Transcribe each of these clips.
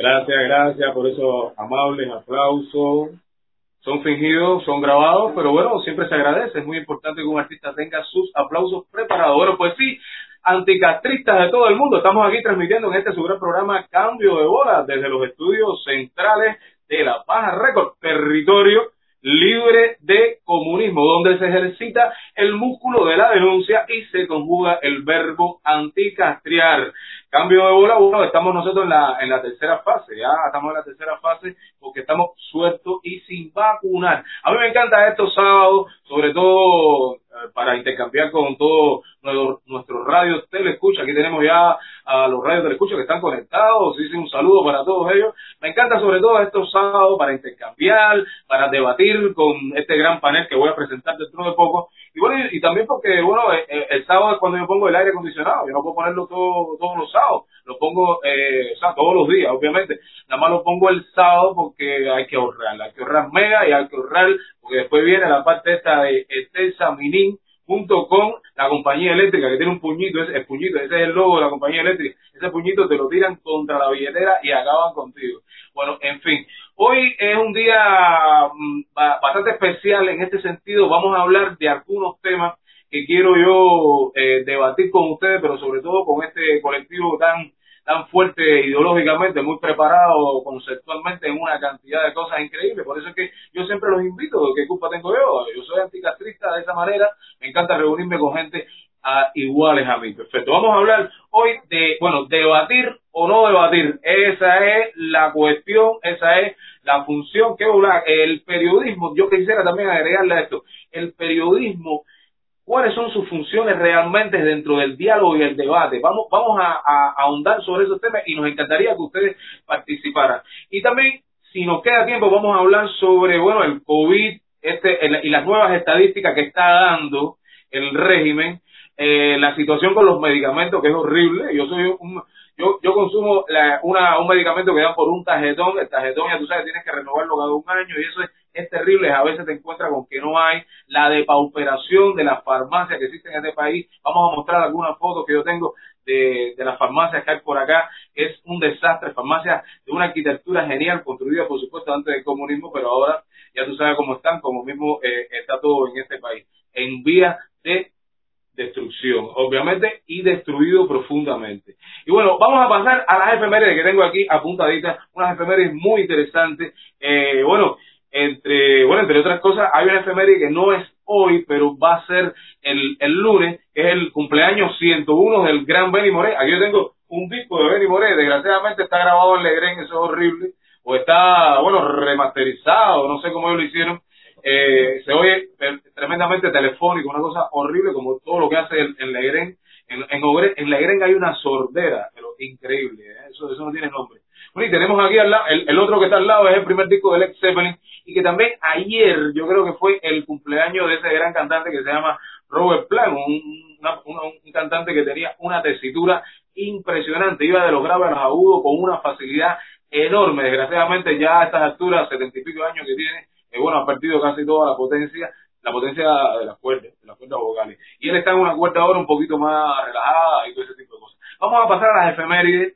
gracias. Gracias, por esos amables aplausos. Son fingidos, son grabados, pero bueno, siempre se agradece. Es muy importante que un artista tenga sus aplausos preparados. Bueno, pues sí, anticastristas de todo el mundo, estamos aquí transmitiendo en este su gran programa Cambio de Bola desde los estudios centrales de La Paja Record, territorio libre de comunismo, donde se ejercita el músculo de la denuncia y se conjuga el verbo anticastriar. Cambio de bola, bueno, estamos nosotros en la, en la tercera fase, ya estamos en la tercera fase porque estamos sueltos y sin vacunar. A mí me encanta estos sábados, sobre todo eh, para intercambiar con todos nuestros radios telescucha. Aquí tenemos ya a los radios telescucha que están conectados. Hice un saludo para todos ellos. Me encanta sobre todo estos sábados para intercambiar, para debatir con este gran panel que voy a presentar dentro de poco. Y bueno, y, también porque, bueno, eh, eh, el, sábado es cuando yo pongo el aire acondicionado. Yo no puedo ponerlo todo, todos los sábados. Lo pongo, eh, o sea, todos los días, obviamente. Nada más lo pongo el sábado porque hay que ahorrar. Hay que ahorrar mega y hay que ahorrar porque después viene la parte esta de Extensa Minin junto con la compañía eléctrica que tiene un puñito, ese, el puñito, ese es el logo de la compañía eléctrica, ese puñito te lo tiran contra la billetera y acaban contigo. Bueno, en fin, hoy es un día mm, bastante especial en este sentido, vamos a hablar de algunos temas que quiero yo eh, debatir con ustedes, pero sobre todo con este colectivo tan tan fuerte ideológicamente, muy preparado conceptualmente en una cantidad de cosas increíbles. Por eso es que yo siempre los invito, ¿qué culpa tengo yo? Yo soy anticastrista de esa manera, me encanta reunirme con gente a, iguales a mí. Perfecto. Vamos a hablar hoy de, bueno, debatir o no debatir. Esa es la cuestión, esa es la función que el periodismo. Yo quisiera también agregarle a esto. El periodismo cuáles son sus funciones realmente dentro del diálogo y el debate. Vamos, vamos a, ahondar sobre esos temas y nos encantaría que ustedes participaran. Y también, si nos queda tiempo, vamos a hablar sobre, bueno, el COVID este, y las nuevas estadísticas que está dando el régimen, eh, la situación con los medicamentos, que es horrible. Yo soy un, yo, yo consumo una, un medicamento que dan por un tarjetón, el tarjetón ya tú sabes, tienes que renovarlo cada un año y eso es es terrible, a veces te encuentras con que no hay la depauperación de las farmacias que existen en este país. Vamos a mostrar algunas fotos que yo tengo de, de las farmacias que hay por acá. Es un desastre, farmacias de una arquitectura genial, construida por supuesto antes del comunismo, pero ahora ya tú sabes cómo están, como mismo eh, está todo en este país, en vía de obviamente, y destruido profundamente. Y bueno, vamos a pasar a las efemérides que tengo aquí apuntaditas, unas efemérides muy interesantes. Eh, bueno, entre, bueno, entre otras cosas, hay una efeméride que no es hoy, pero va a ser el, el lunes, es el cumpleaños 101 del gran Benny Moré. Aquí yo tengo un disco de Benny Moré, desgraciadamente está grabado en Legren, eso es horrible, o está, bueno, remasterizado, no sé cómo ellos lo hicieron. Eh, se oye tremendamente telefónico, una cosa horrible como todo lo que hace en, en Legren. En, en, en Legren hay una sordera, pero increíble, ¿eh? eso, eso no tiene nombre. Bueno, y tenemos aquí al lado, el, el, otro que está al lado es el primer disco de Led Zeppelin, y que también ayer yo creo que fue el cumpleaños de ese gran cantante que se llama Robert Plant, un, un cantante que tenía una tesitura impresionante, iba de los graves a los agudos con una facilidad enorme, desgraciadamente ya a estas alturas, setenta y pico años que tiene, eh, bueno, ha perdido casi toda la potencia, la potencia de las cuerdas, de las cuerdas vocales. Y él está en una cuerda ahora un poquito más relajada y todo ese tipo de cosas. Vamos a pasar a las efemérides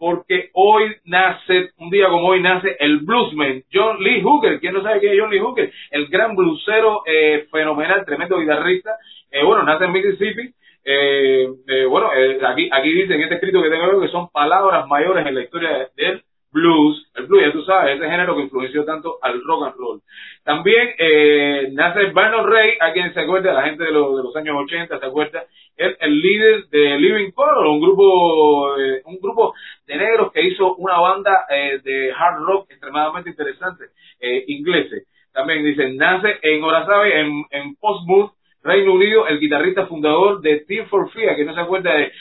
porque hoy nace, un día como hoy nace el bluesman John Lee Hooker. ¿Quién no sabe quién es John Lee Hooker? El gran bluesero eh, fenomenal, tremendo guitarrista. Eh, bueno, nace en Mississippi. Eh, eh bueno, eh, aquí, aquí dice en este escrito que tengo que son palabras mayores en la historia del blues. El blues, ya tú sabes, ese género que influenció tanto al rock and roll. También eh, nace Vernon Ray, a quien se acuerda, la gente de, los, de los años 80 se acuerda, es el líder de Living Color, un grupo, eh, un grupo de negros que hizo una banda eh, de hard rock extremadamente interesante, eh, ingleses. También dicen, nace en Orazabe, en, en Portsmouth, Reino Unido, el guitarrista fundador de Team for Fear, que no se acuerda de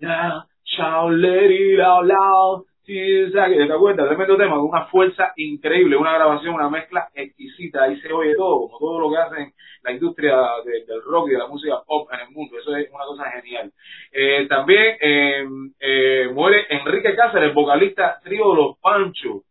yeah, let it out Sí, ¿te acuerdas? Tremendo tema, con una fuerza increíble, una grabación, una mezcla exquisita, ahí se oye todo, como todo lo que hacen la industria del rock y de la música pop en el mundo, eso es una cosa genial. Eh, también eh, eh, muere Enrique Cáceres, vocalista trío Los Panchos,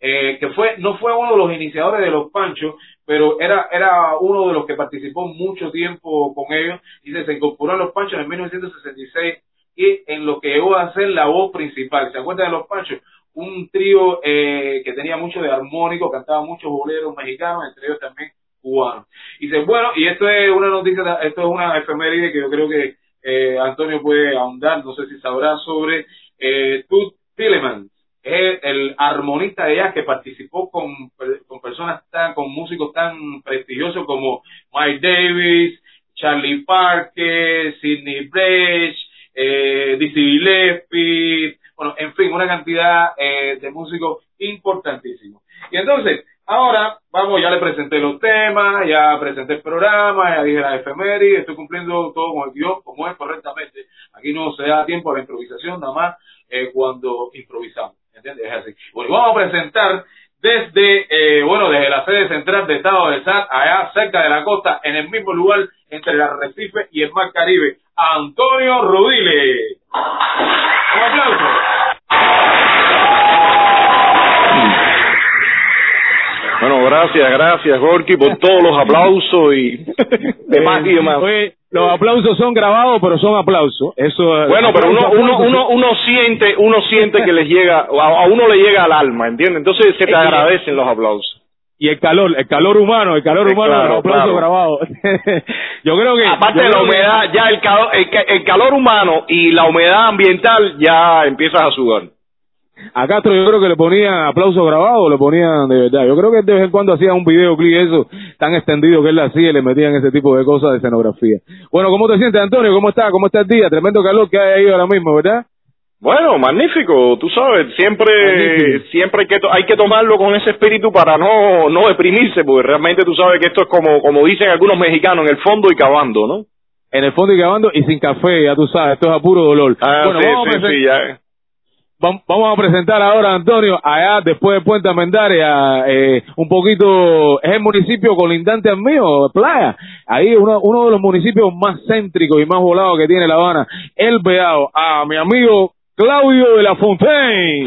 eh, que fue no fue uno de los iniciadores de los Panchos, pero era era uno de los que participó mucho tiempo con ellos y se incorporó a los Panchos en 1966 y en lo que a ser la voz principal. ¿Se acuerdan de los Panchos? Un trío eh, que tenía mucho de armónico, cantaba muchos boleros mexicanos, entre ellos también cubanos. Y dice, bueno, y esto es una noticia, esto es una efeméride que yo creo que eh, Antonio puede ahondar, no sé si sabrá sobre eh, Tut Tillemans, es el armonista de jazz que participó con, con personas tan, con músicos tan prestigiosos como Mike Davis, Charlie Parker, Sidney Brecht, eh, Dizzy Gillespie, bueno, en fin, una cantidad eh, de músicos importantísimos. Y entonces, ahora, vamos, ya le presenté los temas, ya presenté el programa, ya dije la efeméride, estoy cumpliendo todo como el guion, como es correctamente. Aquí no se da tiempo a la improvisación, nada más eh, cuando improvisamos. ¿Entiendes? Es así. Bueno, vamos a presentar desde, eh, bueno, desde la sede central de Estado de Sal, allá cerca de la costa, en el mismo lugar entre el Arrecife y el Mar Caribe, Antonio Rodile. Un aplauso. Bueno, gracias, gracias, Gorky, por todos los aplausos y demás y demás. Oye, los aplausos son grabados, pero son aplausos. Eso. Bueno, pero uno, uno, uno, uno siente, uno siente que les llega, a, a uno le llega al alma, ¿entiendes? Entonces se te agradecen los aplausos. Y el calor, el calor humano, el calor humano, claro, los aplausos claro. grabados. yo creo que. Aparte de la que- humedad, ya el calor, el, el calor humano y la humedad ambiental ya empiezas a sudar. A Castro yo creo que le ponían aplausos grabados, le ponían de verdad. Yo creo que de vez en cuando hacían un videoclip eso tan extendido que él hacía y le metían ese tipo de cosas de escenografía. Bueno, ¿cómo te sientes, Antonio? ¿Cómo está? ¿Cómo está el día? Tremendo calor que hay ahí ahora mismo, ¿verdad? Bueno, magnífico, tú sabes, siempre Magnífico. siempre hay que to- hay que tomarlo con ese espíritu para no no deprimirse, porque realmente tú sabes que esto es como como dicen algunos mexicanos, en el fondo y cavando, ¿no? En el fondo y cavando y sin café, ya tú sabes, esto es a puro dolor. Ah, bueno, sí, vamos, sí, sí, ya. Vam- vamos a presentar ahora, Antonio, allá después de Puente Armendáriz, eh, un poquito, es el municipio colindante al mío, Playa. Ahí uno, uno de los municipios más céntricos y más volados que tiene La Habana, El Beado, a mi amigo Claudio de la Fontaine.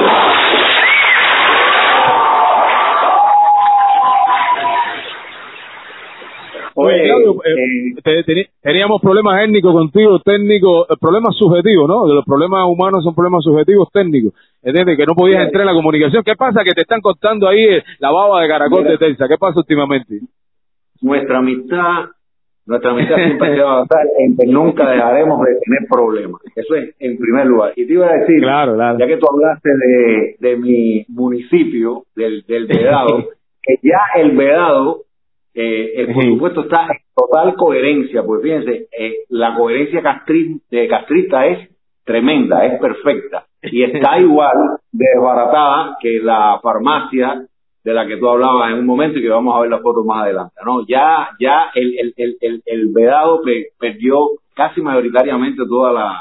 Oye, Claudio, eh, te- teni- teníamos problemas étnicos contigo, técnicos, eh, problemas subjetivos, ¿no? Los problemas humanos son problemas subjetivos técnicos, ¿entiendes? Que no podías entrar en la comunicación. ¿Qué pasa? Que te están cortando ahí eh, la baba de caracol Mira. de Telsa. ¿Qué pasa últimamente? nuestra amistad, nuestra amistad siempre se va a basar en que nunca dejaremos de tener problemas. Eso es en primer lugar. Y te iba a decir, Claro, claro. ya que tú hablaste de, de mi municipio, del, del Vedado, que ya el Vedado, eh, eh, por Sí. supuesto, está en total coherencia, porque fíjense, eh, la coherencia castri- de castrista es tremenda, es perfecta, y está igual de desbaratada que la farmacia de la que tú hablabas en un momento y que vamos a ver las fotos más adelante, ¿no? Ya, ya el, el, el, el, el Vedado pe- perdió casi mayoritariamente toda la,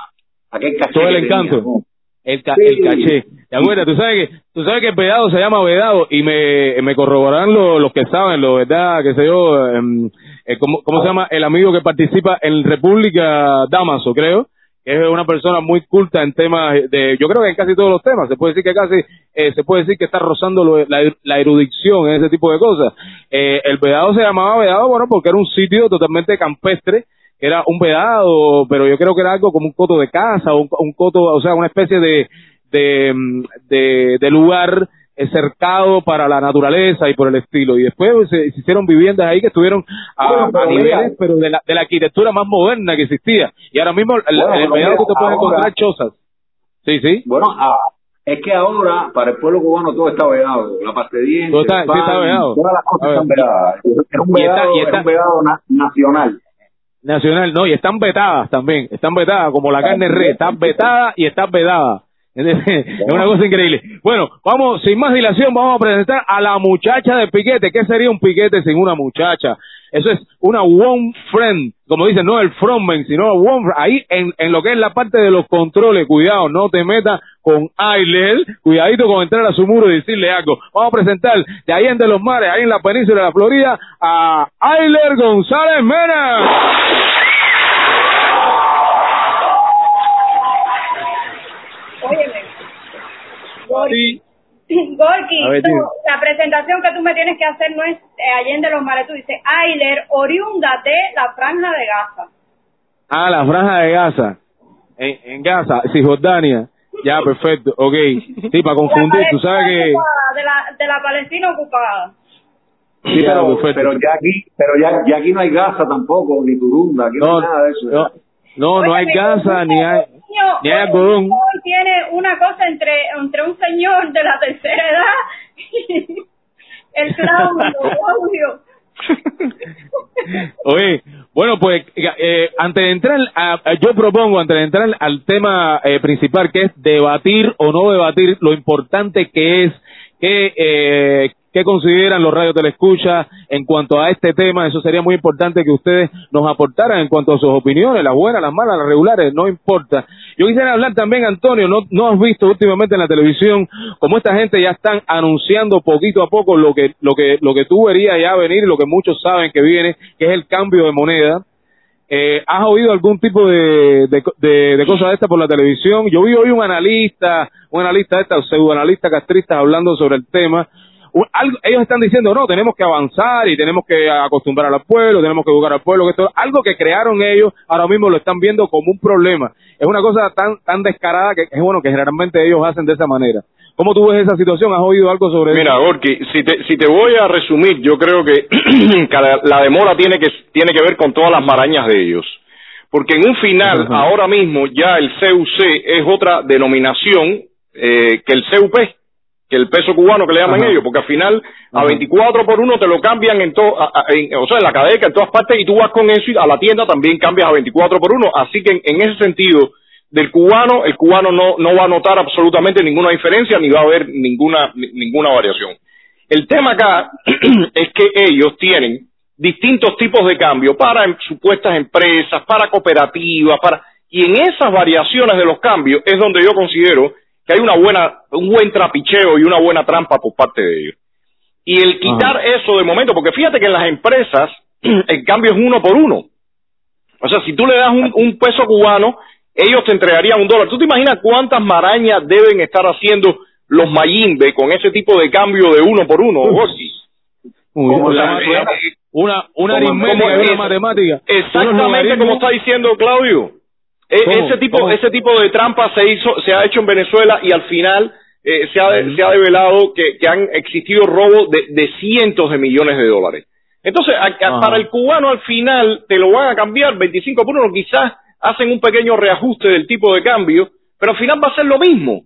aquel caché Todo el tenía, encanto. ¿no? El, ca- Sí. el caché. ¿Te acuerdas? Tú sabes que, tú sabes que el vedado se llama vedado y me, me corroborarán los, los que saben, lo verdad, que sé yo, em, eh, ¿cómo, ¿cómo se llama? El amigo que participa en República Damaso, creo. que Es una persona muy culta en temas de, yo creo que en casi todos los temas, se puede decir que casi, eh, se puede decir que está rozando lo- la, la erudición en ese tipo de cosas. Eh, el vedado se llamaba vedado, bueno, porque era un sitio totalmente campestre, era un vedado, pero yo creo que era algo como un coto de casa, un, un coto, o sea, una especie de, de, mm, de, de lugar eh, cercado para la naturaleza y por el estilo. Y después pues, se, se hicieron viviendas ahí que estuvieron a, Bueno, a niveles, pero de la, de la arquitectura más moderna que existía. Y ahora mismo el, Bueno, en el mira, tú te puedes encontrar chozas. Sí, sí. Bueno, ah, es que ahora para el pueblo cubano todo está vedado, la pasta de dientes, está- el sí pan, está vedado. todas las cosas están vedadas. Es un Y está- vedado, y está- es un vedado na- nacional. Nacional, no, y están vetadas también, están vetadas, como la carne red, está vetada y está vedada. Es una cosa increíble. Bueno, vamos, sin más dilación, vamos a presentar a la muchacha de piquete. ¿Qué sería un piquete sin una muchacha? Eso es una one friend, como dicen, no el frontman, sino one friend. Ahí en, en lo que es la parte de los controles, cuidado, no te metas con Ailer, cuidadito con entrar a su muro y decirle algo. Vamos a presentar de ahí en de los mares, ahí en la península de la Florida, a Ailer González Mena. Sí. Gorky, A ver, tú- dime. la presentación que tú me tienes que hacer no es eh, Allende los Mares. Tú dices, Ailer, oriunda de la Franja de Gaza. Ah, la franja de Gaza. En, en Gaza, Cisjordania. Ya, perfecto. Ok. Sí, para confundir, tú sabes que... De la, de la Palestina ocupada. Sí, pero, perfecto. pero ya aquí, pero ya, ya aquí no hay Gaza tampoco, ni Turunda, aquí no, No, hay nada de eso. no, no, no hay Gaza, ni hay, niño- hoy tiene una cosa entre, entre un señor de la tercera edad y el Claudio. Oye, bueno, pues eh, antes de entrar, a- yo propongo, antes de entrar al tema eh, principal, que es debatir o no debatir lo importante que es que, eh, que consideran los radios telescuchas en cuanto a este tema. Eso sería muy importante que ustedes nos aportaran en cuanto a sus opiniones, las buenas, las malas, las regulares, no importa. Yo quisiera hablar también, Antonio, no, no has visto últimamente en la televisión cómo esta gente ya están anunciando poquito a poco lo que, lo que, lo que tú verías ya venir, lo que muchos saben que viene, que es el cambio de moneda. Eh, ¿Has oído algún tipo de, de, cosa de esta por la televisión? Yo vi hoy un analista, un analista de esta, pseudoanalista castrista hablando sobre el tema. Un- algo- ellos están diciendo, no, tenemos que avanzar y tenemos que acostumbrar al pueblo, tenemos que educar al pueblo, que esto, algo que crearon ellos, ahora mismo lo están viendo como un problema. Es una cosa tan, tan descarada que es bueno que generalmente ellos hacen de esa manera. ¿Cómo tú ves esa situación? ¿Has oído algo sobre Mira, eso? Gorky, si te, si te voy a resumir, yo creo que la, la demora tiene que, tiene que ver con todas las marañas de ellos. Porque en un final, Ajá. ahora mismo, ya el CUC es otra denominación eh, que el CUP, que el peso cubano que le llaman Ajá. ellos, porque al final a Ajá. 24 por uno te lo cambian en todo, a- a- en- o sea, en la cadena, en todas partes, y tú vas con eso y a la tienda también cambias a 24 por uno. Así que en, en ese sentido, del cubano, el cubano no, no va a notar absolutamente ninguna diferencia ni va a haber ninguna, ni- ninguna variación. El tema acá es que ellos tienen distintos tipos de cambio para em- supuestas empresas, para cooperativas, para y en esas variaciones de los cambios es donde yo considero que hay una buena, un buen trapicheo y una buena trampa por parte de ellos. Y el quitar eso de momento, porque fíjate que en las empresas el cambio es uno por uno. O sea, si tú le das un, un peso cubano, ellos te entregarían un dólar. ¿Tú te imaginas cuántas marañas deben estar haciendo los Mayimbe con ese tipo de cambio de uno por uno? Uy, eh, una, una ¿Cómo- aritmética una matemática. Exactamente como está diciendo Claudio. E-. Ese tipo, ¿Cómo? ese tipo de trampa se hizo, se ha hecho en Venezuela y al final eh, se, ha, se ha develado que, que han existido robos de, de cientos de millones de dólares. Entonces, a- a- Ajá. para el cubano al final te lo van a cambiar 25 por uno, quizás hacen un pequeño reajuste del tipo de cambio, pero al final va a ser lo mismo.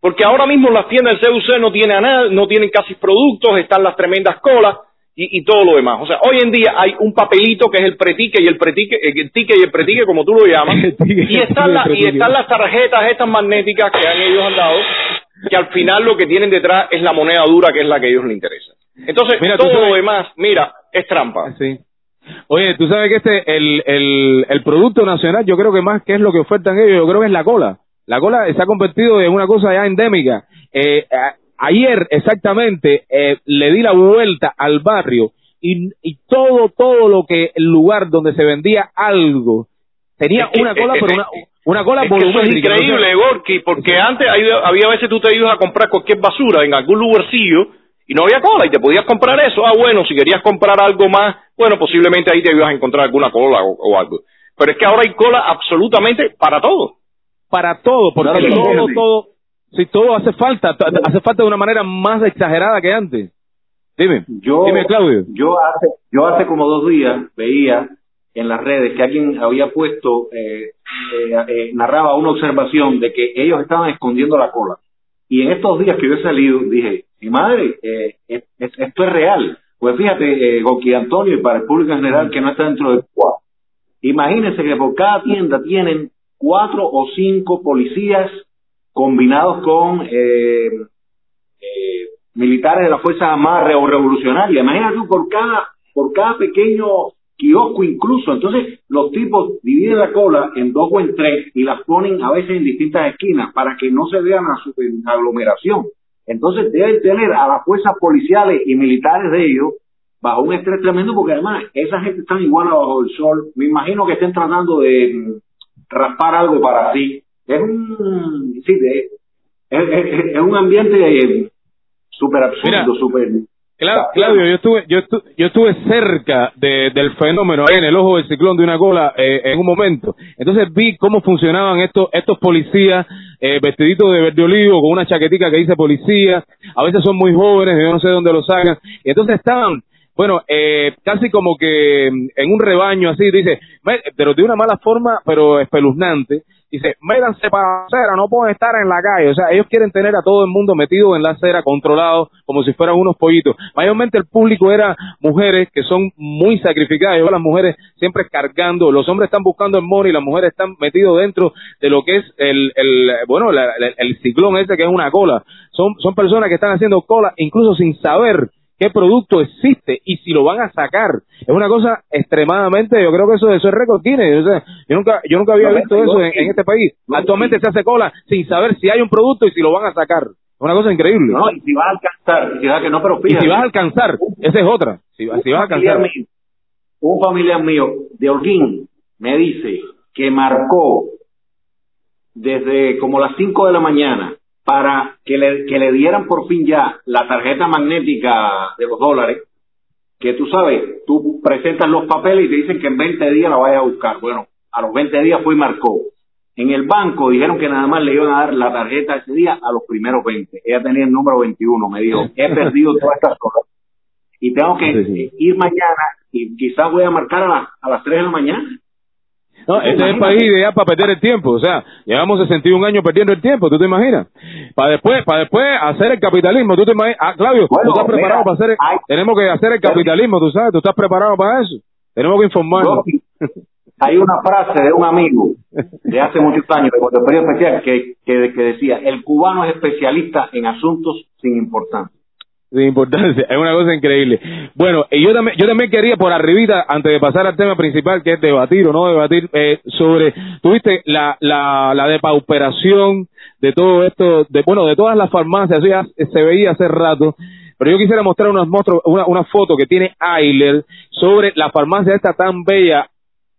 Porque ahora mismo las tiendas del CUC no tienen a nada, no tienen casi productos, están las tremendas colas y, y todo lo demás. O sea, hoy en día hay un papelito que es el pretique y el pretique, eh, el ticket y el pretique, como tú lo llamas, y están, y el la- y están las tarjetas estas magnéticas que han ellos han dado, que al final lo que tienen detrás es la moneda dura, que es la que a ellos les interesa. Entonces, Mira, todo sabes- lo demás, mira, es trampa. Sí. Oye, tú sabes que este, el, el, el producto nacional, yo creo que más que es lo que ofertan ellos, yo creo que es la cola. La cola se ha convertido en una cosa ya endémica. Eh, a- ayer, exactamente, eh, le di la vuelta al barrio y, y todo, todo lo que, el lugar donde se vendía algo, tenía Es que- una cola, es- pero es- una, una cola Es que eso es volumétrica. increíble, Gorky, porque antes había, había veces tú te ibas a comprar cualquier basura en algún lugarcillo y no había cola y te podías comprar eso. Ah, bueno, si querías comprar algo más, bueno, posiblemente ahí te ibas a encontrar alguna cola o, o algo. Pero es que ahora hay cola absolutamente para todo. para todo, porque Claro, todo, todo, si todo hace falta, hace falta de una manera más exagerada que antes. Dime, Yo, dime Claudio. yo hace, yo hace como dos días veía en las redes que alguien había puesto, eh, eh, eh, narraba una observación de que ellos estaban escondiendo la cola. Y en estos días que yo he salido, dije, mi madre, eh, es- es- esto es real. Pues fíjate, eh, Goki Antonio, y para el público en general que no está dentro del cuadro. Imagínense que por cada tienda tienen cuatro o cinco policías combinados con eh, eh, militares de las Fuerzas Armadas revolucionarias. Imagínate por cada, por cada pequeño kiosco incluso. Entonces, los tipos dividen la cola en dos o en tres y las ponen a veces en distintas esquinas para que no se vean a su aglomeración. Entonces, deben tener a las fuerzas policiales y militares de ellos bajo un estrés tremendo porque además esa gente está igual bajo el sol. Me imagino que estén tratando de mm, raspar algo para sí. Es un, sí, de- es, es- es un ambiente súper absurdo, súper... Claudio, yo estuve, yo estuve, yo estuve cerca de, del fenómeno ahí en el ojo del ciclón de una cola eh, en un momento. Entonces vi cómo funcionaban estos, estos policías eh, vestiditos de verde olivo con una chaquetica que dice policía. A veces son muy jóvenes, yo no sé dónde lo sacan. Y entonces estaban bueno, eh, casi como que en un rebaño así, dice, pero de una mala forma, pero espeluznante, dice, métanse para la acera, no pueden estar en la calle. O sea, ellos quieren tener a todo el mundo metido en la acera, controlado, como si fueran unos pollitos. Mayormente el público era mujeres que son muy sacrificadas. Yo las mujeres siempre cargando, los hombres están buscando el money, las mujeres están metidos dentro de lo que es el, el bueno, el ciclón ese que es una cola. Son, son personas que están haciendo cola incluso sin saber qué producto existe y si lo van a sacar. Es una cosa extremadamente, yo creo que eso, eso es récord Guinness. yo nunca, yo nunca había visto eso en, este país. Actualmente se hace cola sin saber si hay un producto y si lo van a sacar. Es una cosa increíble. No, y si vas a alcanzar, y que no, pero Y si vas a alcanzar, esa es otra. Si, vas a alcanzar. un familiar mío de Holguín me dice que marcó desde como las 5 de la mañana para que le, que le dieran por fin ya la tarjeta magnética de los dólares, que tú sabes, tú presentas los papeles y te dicen que en 20 días la vayas a buscar. Bueno, a los 20 días fue y marcó. En el banco dijeron que nada más le iban a dar la tarjeta ese día a los primeros 20. Ella tenía el número 21. Me dijo, he perdido todas estas cosas. Y tengo que ir mañana y quizás voy a marcar a, a las 3 de la mañana. No, este es el país ideal para perder el tiempo. O sea, llevamos 61 años perdiendo el tiempo, ¿tú te imaginas? Para después, para después hacer el capitalismo, ¿tú te imaginas? Ah, Claudio, ¿tú estás preparado para hacer Tenemos que hacer el capitalismo, ¿tú sabes? ¿Tú estás preparado para eso? Tenemos que informarnos. hay una frase de un amigo de hace muchos años, de cuando especial, que, que, que decía, el cubano es especialista en asuntos sin importancia de importancia, es una cosa increíble. Bueno, y yo también, yo también quería por arribita, antes de pasar al tema principal, que es debatir o no debatir, eh, sobre, tuviste la, la, la depauperación de todo esto, de, bueno, de todas las farmacias, se veía hace rato, pero yo quisiera mostrar unas una, una foto que tiene Ayler sobre la farmacia esta tan bella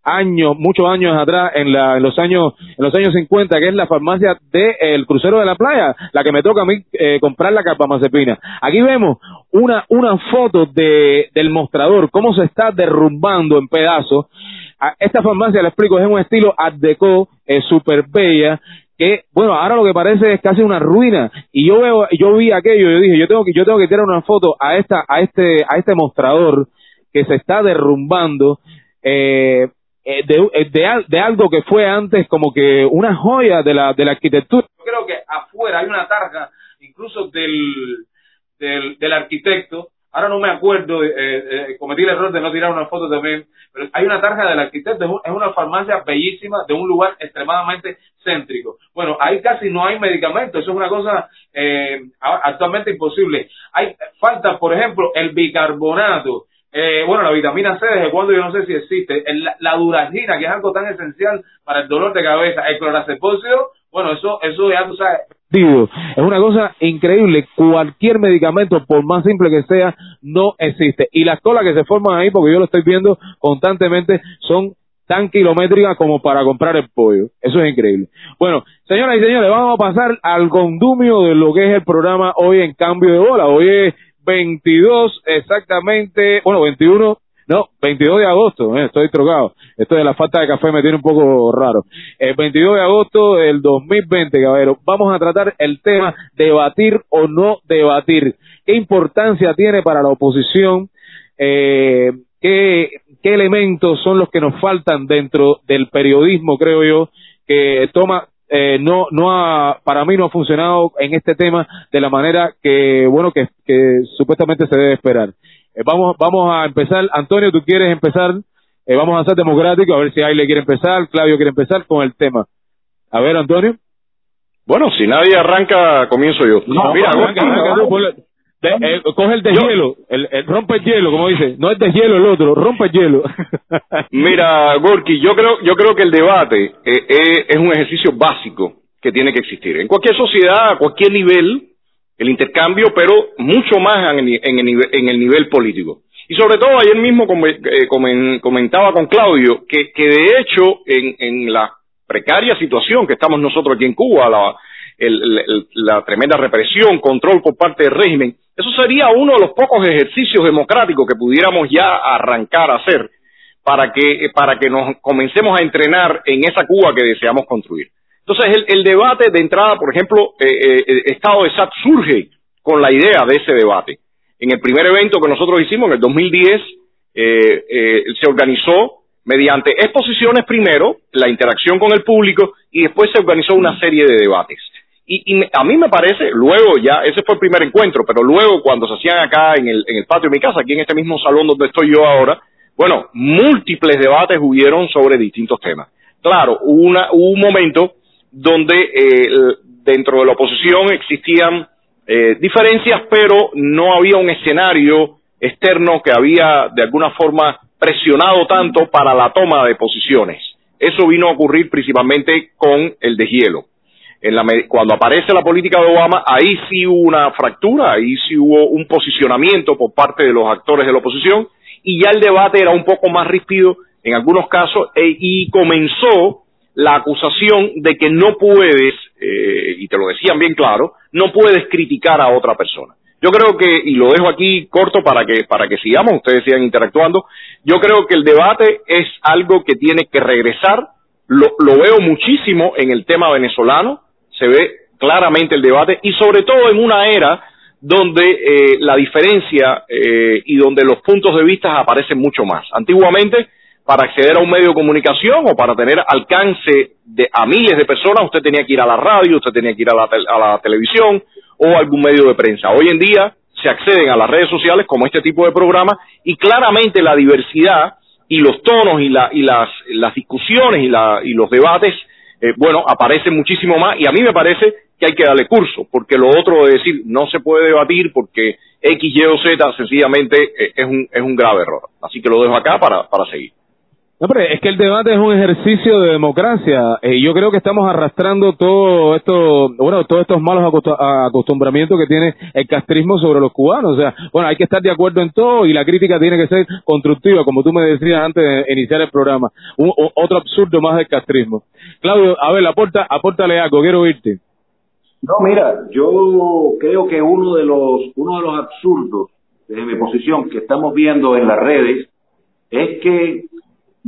años, muchos años atrás, en, la, en los años en los años 50, que es la farmacia del el crucero de la playa, la que me toca a mí eh, comprar la mazepina. Aquí vemos una, una foto de, del mostrador, cómo se está derrumbando en pedazos. Esta farmacia, le explico, es un estilo Art Deco, es súper bella, que bueno ahora lo que parece es casi una ruina y yo veo yo vi aquello yo dije yo tengo que yo tengo que tirar una foto a esta a este a este mostrador que se está derrumbando eh, eh, de, eh, de, de, algo que fue antes como que una joya de la, de la arquitectura. Yo creo que afuera hay una tarja, incluso del, del, arquitecto, ahora no me acuerdo, eh, cometí el error de no tirar una foto también, pero hay una tarja del arquitecto, es una farmacia bellísima de un lugar extremadamente céntrico. Bueno, ahí casi no hay medicamentos, eso es una cosa eh, actualmente imposible. Hay falta, por ejemplo, el bicarbonato, eh, bueno, la vitamina C, desde cuando yo no sé si existe. La, duragina, que es algo tan esencial para el dolor de cabeza. El clorazepósido, bueno, eso, eso ya tú sabes. Digo, es una cosa increíble. Cualquier medicamento, por más simple que sea, no existe. Y las colas que se forman ahí, porque yo lo estoy viendo constantemente, son tan kilométricas como para comprar el pollo. Eso es increíble. Bueno, señoras y señores, vamos a pasar al condumio de lo que es el programa hoy en cambio de bola. Hoy es 22 exactamente, bueno, 21, no, 22 de agosto, eh, estoy trocado. Esto de la falta de café me tiene un poco raro. El 22 de agosto del 2020, caballero, vamos a tratar el tema debatir o no debatir. ¿Qué importancia tiene para la oposición? Eh, ¿qué, ¿Qué elementos son los que nos faltan dentro del periodismo, creo yo, que toma eh, no, no ha, para mí no ha funcionado en este tema de la manera que, bueno, que, que supuestamente se debe esperar. Eh, vamos, vamos a empezar. Antonio, ¿tú quieres empezar? Eh, vamos a ser democráticos, a ver si le quiere empezar, Claudio quiere empezar con el tema. A ver, Antonio. Bueno, si nadie arranca, comienzo yo. No, mira, arranca, arranca eh, coge el de hielo, el, rompe el hielo, como dice, no es de hielo el otro, rompe el hielo. Mira, Gorky, yo creo, yo creo que el debate eh, eh, es un ejercicio básico que tiene que existir. En cualquier sociedad, a cualquier nivel, el intercambio, pero mucho más en el, en el, nivel, en el nivel político. Y sobre todo, ayer mismo comentaba con Claudio que, que de hecho, en, en la precaria situación que estamos nosotros aquí en Cuba, la, la tremenda represión, control por parte del régimen, eso sería uno de los pocos ejercicios democráticos que pudiéramos ya arrancar a hacer para que, para que nos comencemos a entrenar en esa Cuba que deseamos construir. Entonces, el, debate de entrada, por ejemplo, eh, eh, el Estado de SAT surge con la idea de ese debate. En el primer evento que nosotros hicimos, en el 2010, eh, se organizó mediante exposiciones primero, la interacción con el público, y después se organizó una serie de debates. Y, a mí me parece, luego ya, ese fue el primer encuentro, pero luego cuando se hacían acá en el, en el patio de mi casa, aquí en este mismo salón donde estoy yo ahora, bueno, múltiples debates hubieron sobre distintos temas. Claro, hubo, una, hubo un momento donde eh, dentro de la oposición existían eh, diferencias, pero no había un escenario externo que había de alguna forma presionado tanto para la toma de posiciones. Eso vino a ocurrir principalmente con el deshielo cuando aparece la política de Obama, ahí sí hubo una fractura, ahí sí hubo un posicionamiento por parte de los actores de la oposición y ya el debate era un poco más ríspido en algunos casos e, y comenzó la acusación de que no puedes, eh, y te lo decían bien claro, no puedes criticar a otra persona. Yo creo que, y lo dejo aquí corto para que, para que sigamos, ustedes sigan interactuando, yo creo que el debate es algo que tiene que regresar, lo veo muchísimo en el tema venezolano, se ve claramente el debate y sobre todo en una era donde eh, la diferencia eh, y donde los puntos de vista aparecen mucho más. Antiguamente, para acceder a un medio de comunicación o para tener alcance de, a miles de personas, usted tenía que ir a la radio, usted tenía que ir a la, a la televisión o a algún medio de prensa. Hoy en día se acceden a las redes sociales como este tipo de programas y claramente la diversidad y los tonos y, la, y las, las discusiones y, la, y los debates eh, bueno, aparece muchísimo más y a mí me parece que hay que darle curso, porque lo otro de decir no se puede debatir porque X, Y o Z sencillamente eh, es, un, es un grave error. Así que lo dejo acá para, para seguir. No, pero es que el debate es un ejercicio de democracia. eh, yo creo que estamos arrastrando todo esto, bueno, todos estos malos acostumbramientos que tiene el castrismo sobre los cubanos. O sea, bueno, hay que estar de acuerdo en todo y la crítica tiene que ser constructiva, como tú me decías antes de iniciar el programa. otro absurdo más del castrismo. Claudio, a ver, aporta, apórtale algo, quiero oírte. No, mira, yo creo que uno de los, uno de los absurdos, desde mi posición, que estamos viendo en las redes, es que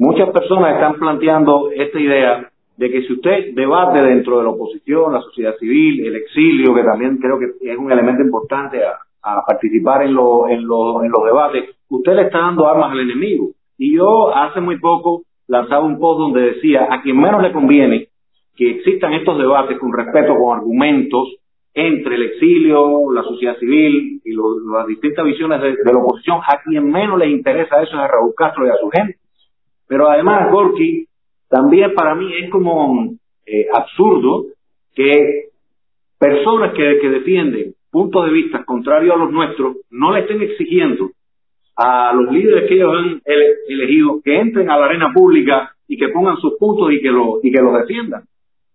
Muchas personas están planteando esta idea de que si usted debate dentro de la oposición, la sociedad civil, el exilio, que también creo que es un elemento importante a, participar en, en, los debates, usted le está dando armas al enemigo. Y yo hace muy poco lanzaba un post donde decía, a quien menos le conviene que existan estos debates con respeto, con argumentos, entre el exilio, la sociedad civil y las distintas visiones de, de, la oposición, a quien menos le interesa eso es a Raúl Castro y a su gente. Pero además, Gorky, también para mí es como eh, absurdo que personas que, defienden puntos de vista contrarios a los nuestros no le estén exigiendo a los líderes que ellos han elegido que entren a la arena pública y que pongan sus puntos y que lo, y que los defiendan.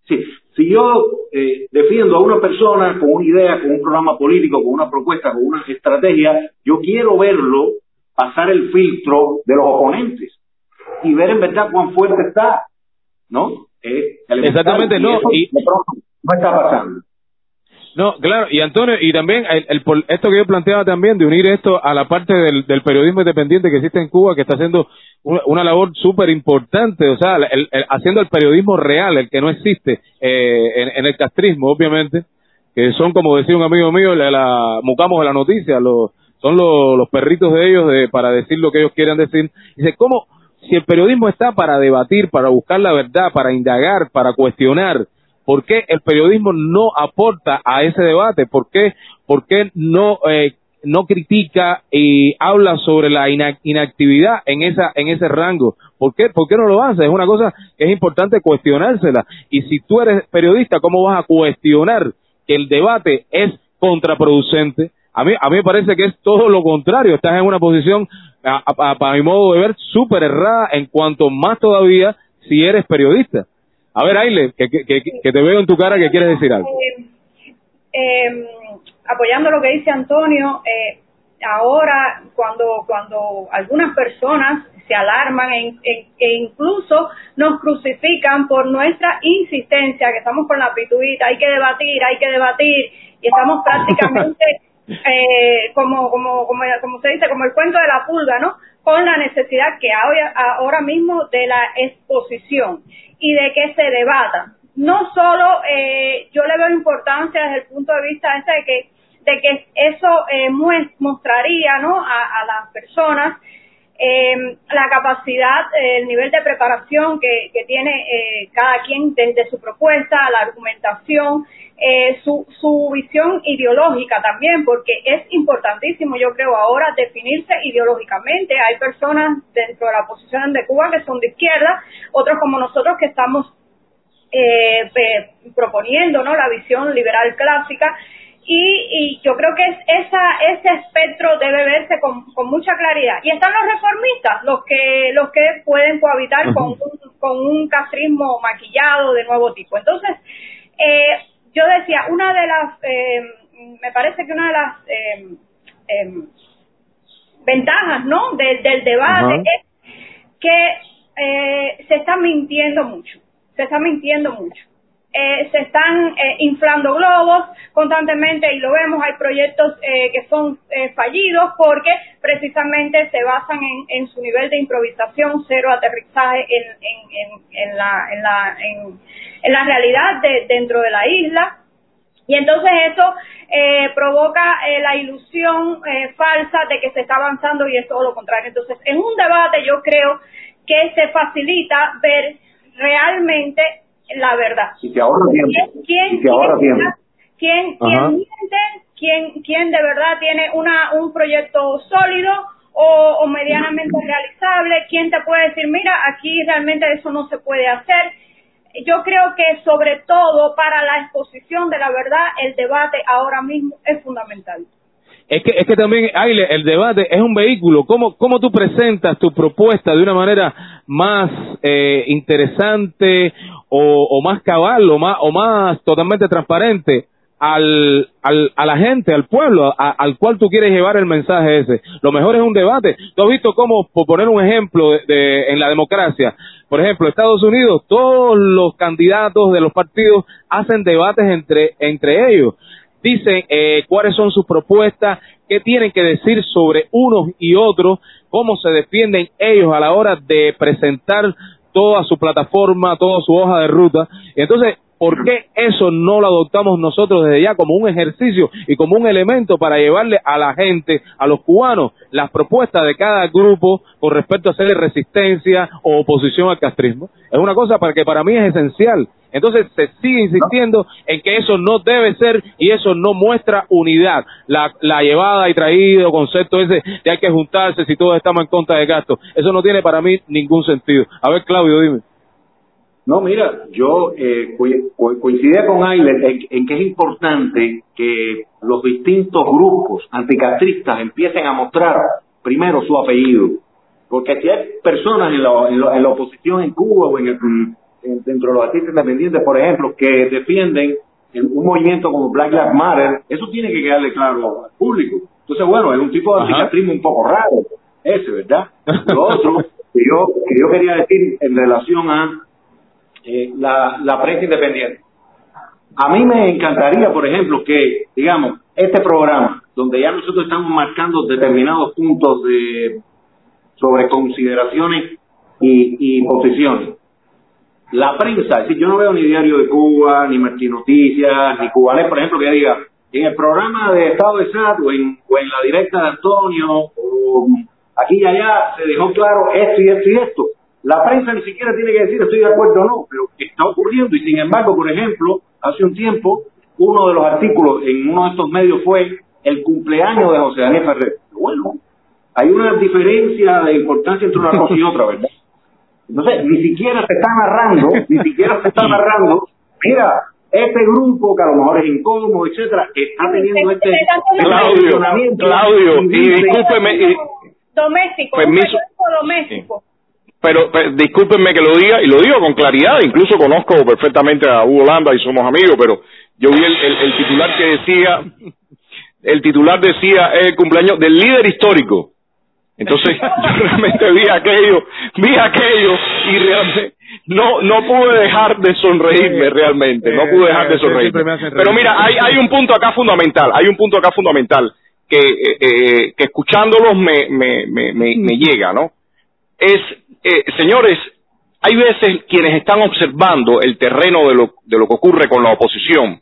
Sí, si yo eh, defiendo a una persona con una idea, con un programa político, con una propuesta, con una estrategia, yo quiero verlo pasar el filtro de los oponentes y ver en verdad cuán fuerte está, ¿no? Exactamente, no. Y, no está pasando. No, claro, y Antonio, y también el, esto que yo planteaba también, de unir esto a la parte del, periodismo independiente que existe en Cuba, que está haciendo una, labor súper importante, o sea, haciendo el periodismo real, el que no existe eh, en, el castrismo, obviamente, que son, como decía un amigo mío, la, mucamos de la noticia, los, son los, los perritos de ellos de, para decir lo que ellos quieran decir. Dice, ¿cómo, si el periodismo está para debatir, para buscar la verdad, para indagar, para cuestionar, ¿por qué el periodismo no aporta a ese debate? ¿Por qué, por qué no, eh, no critica y habla sobre la inactividad en esa en ese rango. ¿Por qué? ¿Por qué no lo hace? Es una cosa que es importante cuestionársela. Y si tú eres periodista, ¿cómo vas a cuestionar que el debate es contraproducente? A mí, a mí me parece que es todo lo contrario. Estás en una posición para mi modo de ver, súper errada en cuanto más todavía si eres periodista. A ver, Aile, que, que, te veo en tu cara que quieres decir algo. Eh, eh, apoyando lo que dice Antonio, eh, ahora cuando, cuando algunas personas se alarman e, e, e, incluso nos crucifican por nuestra insistencia, que estamos con la pituita, hay que debatir, hay que debatir, y estamos prácticamente eh, como, como, como, como se dice, como el cuento de la pulga, ¿no? Con la necesidad que hay ahora mismo de la exposición y de que se debata. No solo eh, yo le veo importancia desde el punto de vista ese de que de que eso eh, mostraría ¿no? a, las personas eh, la capacidad, el nivel de preparación que, que tiene eh, cada quien desde su propuesta, la argumentación, eh, su, su visión ideológica también, porque es importantísimo, yo creo, ahora definirse ideológicamente. Hay personas dentro de la oposición de Cuba que son de izquierda, otros como nosotros que estamos eh, proponiendo ¿no? la visión liberal clásica y, y yo creo que es esa, ese espectro debe verse con, con, mucha claridad. Y están los reformistas, los que, los que pueden cohabitar con, un, con un castrismo maquillado de nuevo tipo. Entonces, eh, yo decía, una de las, eh, me parece que una de las eh, eh ventajas ¿no? del debate es que eh, se está mintiendo mucho, se está mintiendo mucho eh, se están eh, inflando globos constantemente y lo vemos, hay proyectos eh, que son eh, fallidos porque precisamente se basan en, en, su nivel de improvisación, cero aterrizaje en, en, en la, en, la, en, la realidad de, dentro de la isla. Y entonces eso eh, provoca eh, la ilusión eh, falsa de que se está avanzando y es todo lo contrario. Entonces, en un debate yo creo que se facilita ver realmente la verdad. Y te ahorra tiempo. ¿Quién, te ahorra quién, tiempo. ¿Quién, quién miente? ¿Quién, ¿Quién de verdad tiene una, un proyecto sólido o, o medianamente realizable? ¿Quién te puede decir, mira, aquí realmente eso no se puede hacer? Yo creo que sobre todo para la exposición de la verdad, el debate ahora mismo es fundamental es que, es que también, Aile, el debate es un vehículo. ¿Cómo, cómo tú presentas tu propuesta de una manera más eh, interesante o, o, más cabal o más, o más totalmente transparente al, al, a la gente, al pueblo, al cual tú quieres llevar el mensaje ese? Lo mejor es un debate. Tú has visto cómo, por poner un ejemplo de, en la democracia, por ejemplo, Estados Unidos, todos los candidatos de los partidos hacen debates entre, entre ellos dicen eh, cuáles son sus propuestas, qué tienen que decir sobre unos y otros, cómo se defienden ellos a la hora de presentar toda su plataforma, toda su hoja de ruta. Entonces, ¿por qué eso no lo adoptamos nosotros desde ya como un ejercicio y como un elemento para llevarle a la gente, a los cubanos, las propuestas de cada grupo con respecto a hacerle resistencia o oposición al castrismo? Es una cosa para que para mí es esencial entonces se sigue insistiendo en que eso no debe ser y eso no muestra unidad. La, la llevada y traído concepto ese de hay que juntarse si todos estamos en contra de gastos. Eso no tiene para mí ningún sentido. A ver, Claudio, dime. No, mira, yo eh, coincidía con Ailer en, en, que es importante que los distintos grupos anticastristas empiecen a mostrar primero su apellido. Porque si hay personas en la, en la, en la oposición en Cuba o en el, dentro de los artistas independientes, por ejemplo, que defienden un movimiento como Black Lives Matter, eso tiene que quedarle claro al público. Entonces, bueno, es un tipo de anticastrismo un poco raro, ese, ¿verdad? Lo otro que yo, que yo quería decir en relación a eh, la, prensa independiente. A mí me encantaría, por ejemplo, que, digamos, este programa, donde ya nosotros estamos marcando determinados puntos de sobre consideraciones y, posiciones, la prensa, es decir, yo no veo ni Diario de Cuba, ni Martín Noticias, ni Cubanet, por ejemplo, que diga, en el programa de Estado de SAT o en, o en la directa de Antonio, o aquí y allá, se dejó claro esto y esto y esto. La prensa ni siquiera tiene que decir estoy de acuerdo o no, pero está ocurriendo y sin embargo, por ejemplo, hace un tiempo, uno de los artículos en uno de estos medios fue el cumpleaños de José Daniel Ferrer. Bueno, hay una diferencia de importancia entre una cosa y otra, ¿verdad? Entonces, ni siquiera se está narrando, ni siquiera se está narrando, mira, este grupo que a lo mejor es incómodo, etcétera, está teniendo este Claudio, Claudio, y discúlpeme, y, doméstico, permiso, doméstico. Pero, pero, discúlpenme que lo diga, y lo digo con claridad, incluso conozco perfectamente a Hugo Landa y somos amigos, pero yo vi el, el, el titular que decía, el titular decía es el cumpleaños del líder histórico Entonces yo realmente vi aquello, vi aquello y realmente no no pude dejar de sonreírme realmente, no pude dejar de sonreírme. Pero mira, hay hay un punto acá fundamental, hay un punto acá fundamental que eh, eh, que escuchándolos me me me me, llega, ¿no? Es eh, señores, hay veces quienes están observando el terreno de lo de lo que ocurre con la oposición.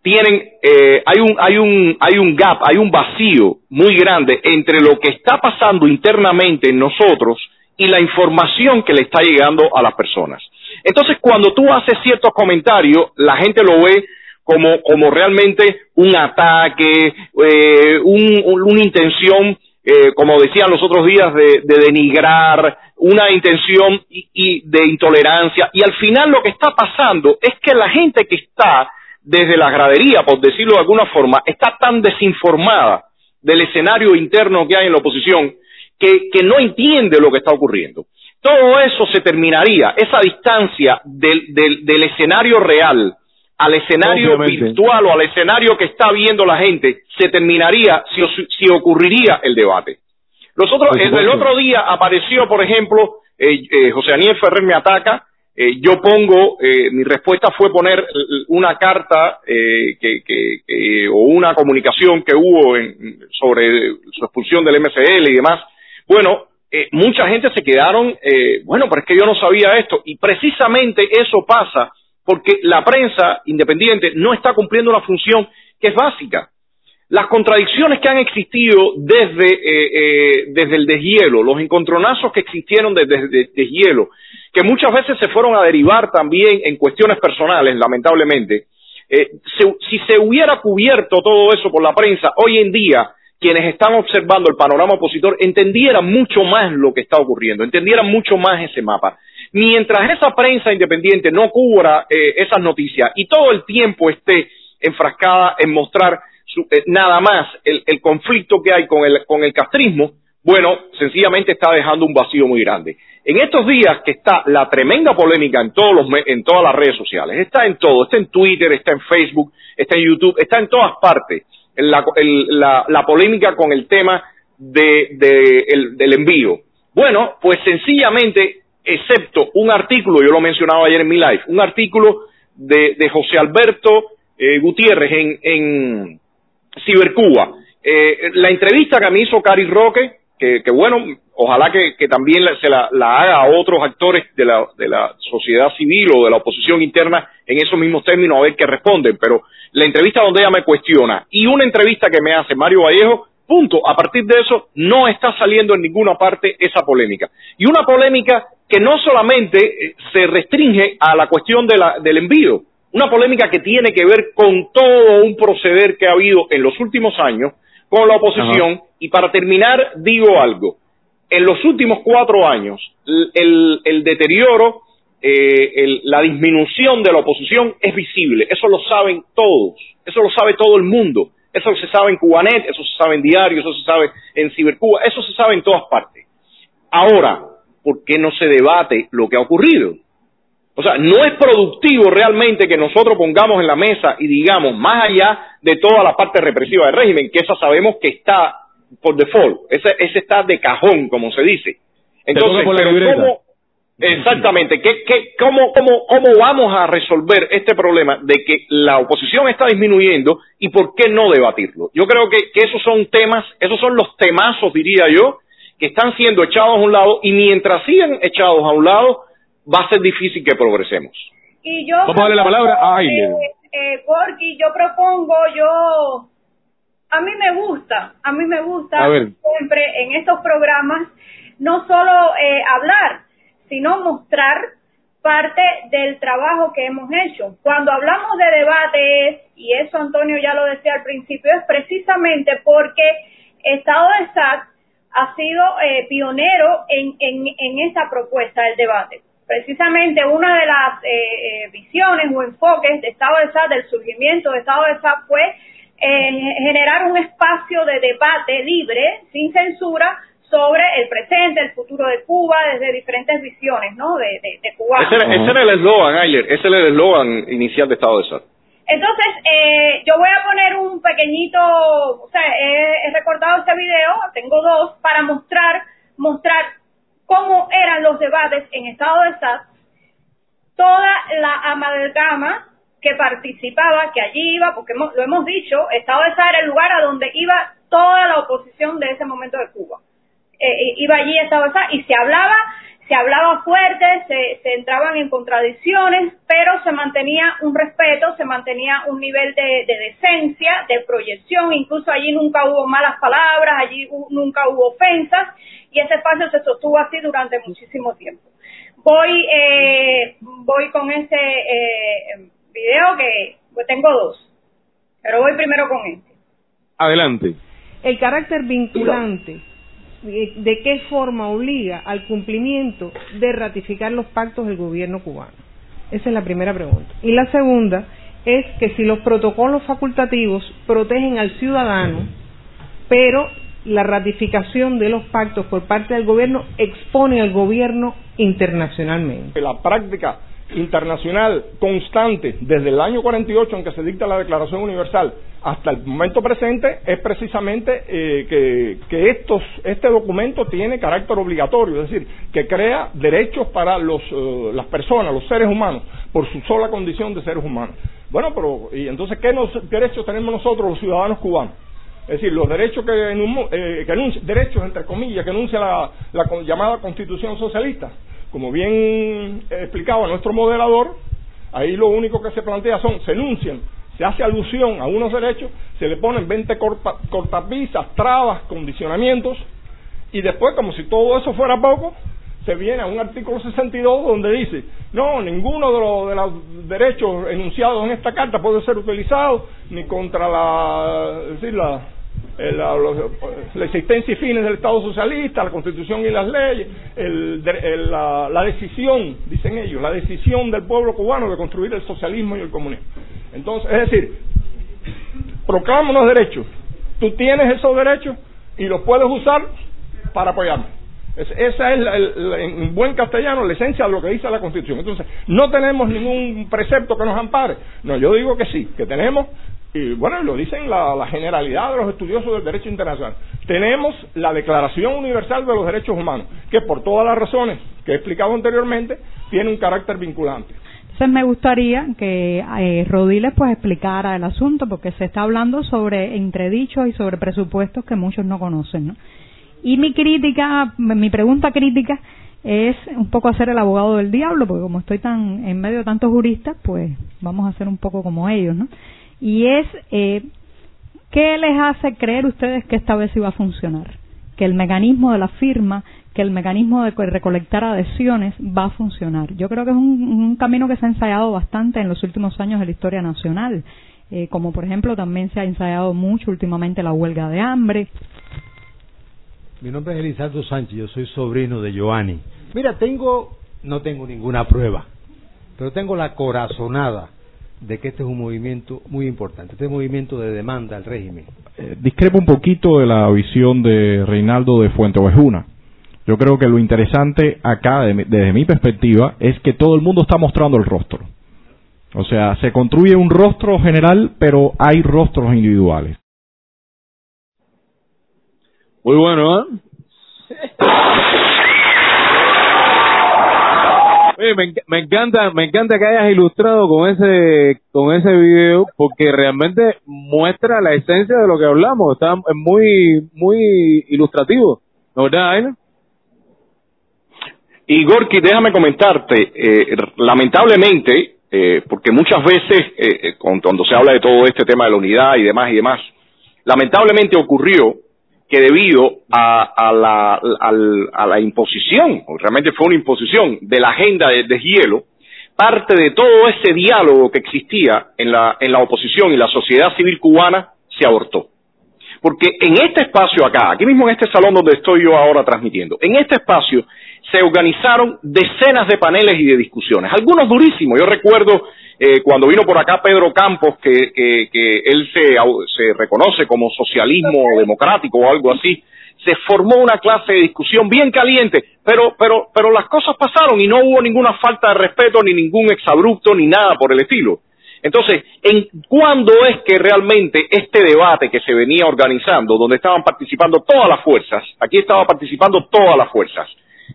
Tienen eh, hay un hay un hay un gap hay un vacío muy grande entre lo que está pasando internamente en nosotros y la información que le está llegando a las personas. Entonces cuando tú haces ciertos comentarios la gente lo ve como como realmente un ataque eh, un, una intención eh, como decían los otros días de, de denigrar una intención y, de intolerancia y al final lo que está pasando es que la gente que está desde la gradería, por decirlo de alguna forma, está tan desinformada del escenario interno que hay en la oposición que, no entiende lo que está ocurriendo. Todo eso se terminaría, esa distancia del, del escenario real al escenario virtual o al escenario que está viendo la gente, se terminaría si, si ocurriría el debate. Nosotros, el, otro día apareció, por ejemplo, eh, eh, José Daniel Ferrer me ataca, eh, yo pongo, eh, mi respuesta fue poner una carta eh, que, que, o una comunicación que hubo en, sobre su expulsión del MCL y demás. Bueno, mucha gente se quedaron, bueno, pero es que yo no sabía esto. Y precisamente eso pasa porque la prensa independiente no está cumpliendo una función que es básica las contradicciones que han existido desde, eh, eh, desde el deshielo, los encontronazos que existieron desde el deshielo, que muchas veces se fueron a derivar también en cuestiones personales, lamentablemente, eh, si se hubiera cubierto todo eso por la prensa, hoy en día quienes están observando el panorama opositor entendieran mucho más lo que está ocurriendo, entendieran mucho más ese mapa. Mientras esa prensa independiente no cubra esas noticias y todo el tiempo esté enfrascada en mostrar eh, nada más el, el, conflicto que hay con el, con el castrismo, bueno, sencillamente está dejando un vacío muy grande. En estos días que está la tremenda polémica en, todos los, en todas las redes sociales, está en todo, está en Twitter, está en Facebook, está en YouTube, está en todas partes, la, la, la polémica con el tema de, de el, del envío. Bueno, pues sencillamente, excepto un artículo, yo lo mencionaba ayer en mi live, un artículo de, de José Alberto eh, Gutiérrez en, en, Cibercuba. Eh, la entrevista que me hizo Cari Roque, que, bueno, ojalá que, también se la, haga a otros actores de la, de la sociedad civil o de la oposición interna en esos mismos términos a ver qué responden, pero la entrevista donde ella me cuestiona y una entrevista que me hace Mario Vallejo, punto, a partir de eso no está saliendo en ninguna parte esa polémica. Y una polémica que no solamente eh, se restringe a la cuestión de la, del envío, una polémica que tiene que ver con todo un proceder que ha habido en los últimos años con la oposición. Y para terminar, digo algo. En los últimos cuatro años, el, el deterioro, eh, la disminución de la oposición es visible. Eso lo saben todos. Eso lo sabe todo el mundo. Eso se sabe en Cubanet, eso se sabe en Diario, eso se sabe en Cibercuba, eso se sabe en todas partes. Ahora, ¿por qué no se debate lo que ha ocurrido? O sea, no es productivo realmente que nosotros pongamos en la mesa y digamos, más allá de toda la parte represiva del régimen, que esa sabemos que está por default, ese, ese está de cajón, como se dice. Entonces, ¿cómo, exactamente, ¿qué, qué, cómo, cómo, ¿cómo vamos a resolver este problema de que la oposición está disminuyendo y por qué no debatirlo? Yo creo que, que esos son temas, esos son los temazos, diría yo, que están siendo echados a un lado y mientras sigan echados a un lado, va a ser difícil que progresemos. Y yo Vamos a darle la palabra a Aileen. Eh, porque yo propongo, yo, a mí me gusta, a mí me gusta siempre en estos programas no solo eh, hablar, sino mostrar parte del trabajo que hemos hecho. Cuando hablamos de debates, y eso Antonio ya lo decía al principio, es precisamente porque Estado de SAT ha sido eh, pionero en, en, en esa propuesta del debate precisamente una de las eh, eh, visiones o enfoques de Estado de SAT, del surgimiento de Estado de SAT, fue eh, generar un espacio de debate libre, sin censura, sobre el presente, el futuro de Cuba, desde diferentes visiones, ¿no? De, de, Cuba. Ese, era el eslogan, Ayler, ese era el eslogan inicial de Estado de SAT. Entonces, eh, yo voy a poner un pequeñito, o sea, he, recordado este video, tengo dos, para mostrar, mostrar cómo eran los debates en estado de SAT, toda la amalgama que participaba, que allí iba, porque lo hemos dicho, estado de SAT era el lugar a donde iba toda la oposición de ese momento de Cuba. Eh, eh, iba allí estado de SAT y se hablaba se hablaba fuerte, se, se, entraban en contradicciones, pero se mantenía un respeto, se mantenía un nivel de, decencia, de proyección, incluso allí nunca hubo malas palabras, allí nunca hubo ofensas, y ese espacio se sostuvo así durante muchísimo tiempo. Voy, eh, voy con ese eh, video que pues tengo dos, pero voy primero con este. Adelante. El carácter vinculante de qué forma obliga al cumplimiento de ratificar los pactos del gobierno cubano. Esa es la primera pregunta. Y la segunda es que si los protocolos facultativos protegen al ciudadano, pero la ratificación de los pactos por parte del gobierno expone al gobierno internacionalmente. La práctica internacional constante desde el año 48 en que se dicta la Declaración Universal hasta el momento presente es precisamente eh, que, estos, este documento tiene carácter obligatorio, es decir, que crea derechos para los, eh, las personas, los seres humanos, por su sola condición de seres humanos. Bueno, pero ¿y entonces qué derechos tenemos nosotros los ciudadanos cubanos? Es decir, los derechos que, eh, que derechos entre comillas que enuncia la llamada Constitución Socialista como bien explicaba nuestro moderador, ahí lo único que se plantea son, se enuncian, se hace alusión a unos derechos, se le ponen 20 cortapisas, trabas, condicionamientos, y después, como si todo eso fuera poco, se viene a un artículo 62 donde dice, no, ninguno de los, de los derechos enunciados en esta carta puede ser utilizado ni contra la, decir, la, eh, la, la, existencia y fines del Estado socialista, la Constitución y las leyes, el, la, la, decisión, dicen ellos, la decisión del pueblo cubano de construir el socialismo y el comunismo. Entonces, es decir, proclama unos derechos, tú tienes esos derechos y los puedes usar para apoyarme. esa es, en buen castellano, la esencia de lo que dice la Constitución. Entonces, no tenemos ningún precepto que nos ampare. No, yo digo que sí, que tenemos y bueno, lo dicen la, generalidad de los estudiosos del derecho internacional. Tenemos la Declaración Universal de los Derechos Humanos, que por todas las razones que he explicado anteriormente, tiene un carácter vinculante. Entonces me gustaría que eh, Rodiles pues explicara el asunto, porque se está hablando sobre entredichos y sobre presupuestos que muchos no conocen, ¿no? Y mi crítica, mi pregunta crítica es un poco hacer el abogado del diablo, porque como estoy tan en medio de tantos juristas, pues vamos a hacer un poco como ellos, ¿no? Y es eh, qué les hace creer ustedes que esta vez iba a funcionar, que el mecanismo de la firma, que el mecanismo de recolectar adhesiones va a funcionar. Yo creo que es un, camino que se ha ensayado bastante en los últimos años de la historia nacional, eh, como por ejemplo también se ha ensayado mucho últimamente la huelga de hambre. Mi nombre es Elizardo Sánchez, yo soy sobrino de Joanny. Mira, tengo, no tengo ninguna prueba, pero tengo la corazonada de que este es un movimiento muy importante, este es un movimiento de demanda al régimen. Eh, discrepo un poquito de la visión de Reinaldo de Fuente Ovejuna. Yo creo que lo interesante acá, desde mi perspectiva, es que todo el mundo está mostrando el rostro. O sea, se construye un rostro general, pero hay rostros individuales. Muy bueno, ¿eh? Oye, me, encanta, me encanta que hayas ilustrado con ese, con ese video, porque realmente muestra la esencia de lo que hablamos. Está muy, muy ilustrativo, ¿no verdad, Aina? Y Gorky, déjame comentarte, eh, lamentablemente, eh, porque muchas veces eh, cuando se habla de todo este tema de la unidad y demás y demás, lamentablemente ocurrió que debido a, la, a, la, imposición, realmente fue una imposición de la agenda de hielo, parte de todo ese diálogo que existía en la, en la oposición y la sociedad civil cubana se abortó. Porque en este espacio acá, aquí mismo en este salón donde estoy yo ahora transmitiendo, en este espacio se organizaron decenas de paneles y de discusiones, algunos durísimos. Yo recuerdo eh, cuando vino por acá Pedro Campos, que, que, él se, reconoce como socialismo democrático o algo así, se formó una clase de discusión bien caliente, pero, pero, pero las cosas pasaron y no hubo ninguna falta de respeto, ni ningún exabrupto, ni nada por el estilo. Entonces, ¿en cuándo es que realmente este debate que se venía organizando, donde estaban participando todas las fuerzas, aquí estaba participando todas las fuerzas,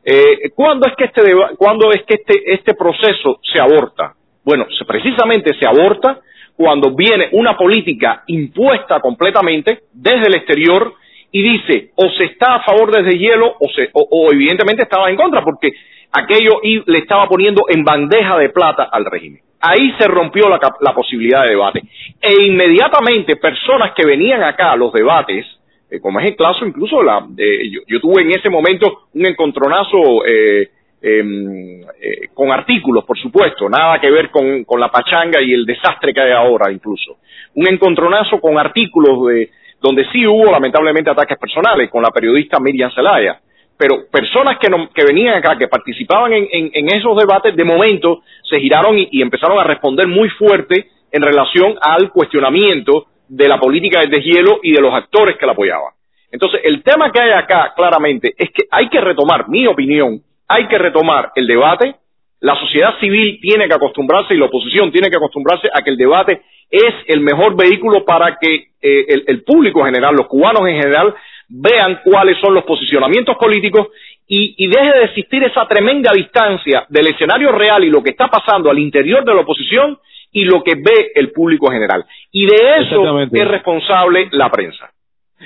eh, ¿cuándo es que este es que este este proceso se aborta? Bueno, precisamente se aborta cuando viene una política impuesta completamente desde el exterior y dice o se está a favor desde hielo o, se, o, evidentemente estaba en contra porque aquello le estaba poniendo en bandeja de plata al régimen. Ahí se rompió la, la posibilidad de debate. E inmediatamente personas que venían acá a los debates, eh, como es el caso incluso, la, yo, yo, tuve en ese momento un encontronazo eh, em, eh, con artículos, por supuesto, nada que ver con, con la pachanga y el desastre que hay ahora incluso. Un encontronazo con artículos de, donde sí hubo lamentablemente ataques personales con la periodista Miriam Zelaya pero personas que venían acá, que participaban en, en, esos debates, de momento se giraron y, empezaron a responder muy fuerte en relación al cuestionamiento de la política del deshielo y de los actores que la apoyaban. Entonces, el tema que hay acá, claramente, es que hay que retomar, mi opinión, hay que retomar el debate, la sociedad civil tiene que acostumbrarse y la oposición tiene que acostumbrarse a que el debate es el mejor vehículo para que eh, el, público en general, los cubanos en general, vean cuáles son los posicionamientos políticos y, y, deje de existir esa tremenda distancia del escenario real y lo que está pasando al interior de la oposición y lo que ve el público general. Y de eso es responsable la prensa.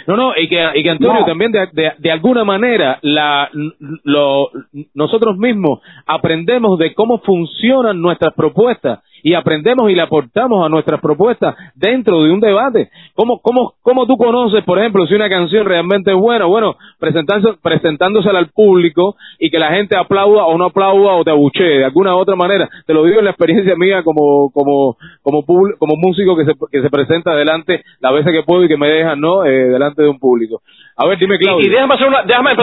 No, no, y que, y que Antonio también de, de, de, alguna manera la, lo, nosotros mismos aprendemos de cómo funcionan nuestras propuestas y aprendemos y le aportamos a nuestras propuestas dentro de un debate. ¿Cómo, cómo, cómo tú conoces, por ejemplo, si una canción realmente es buena? Bueno, presentándose, presentándosela al público y que la gente aplauda o no aplauda o te abuchee de alguna u otra manera. Te lo digo en la experiencia mía como, como, como, como músico que se, que se presenta delante la veces que puedo y que me dejan, ¿no? Eh, delante de un público. A ver, dime, Claudio. Y, déjame hacer una, déjame,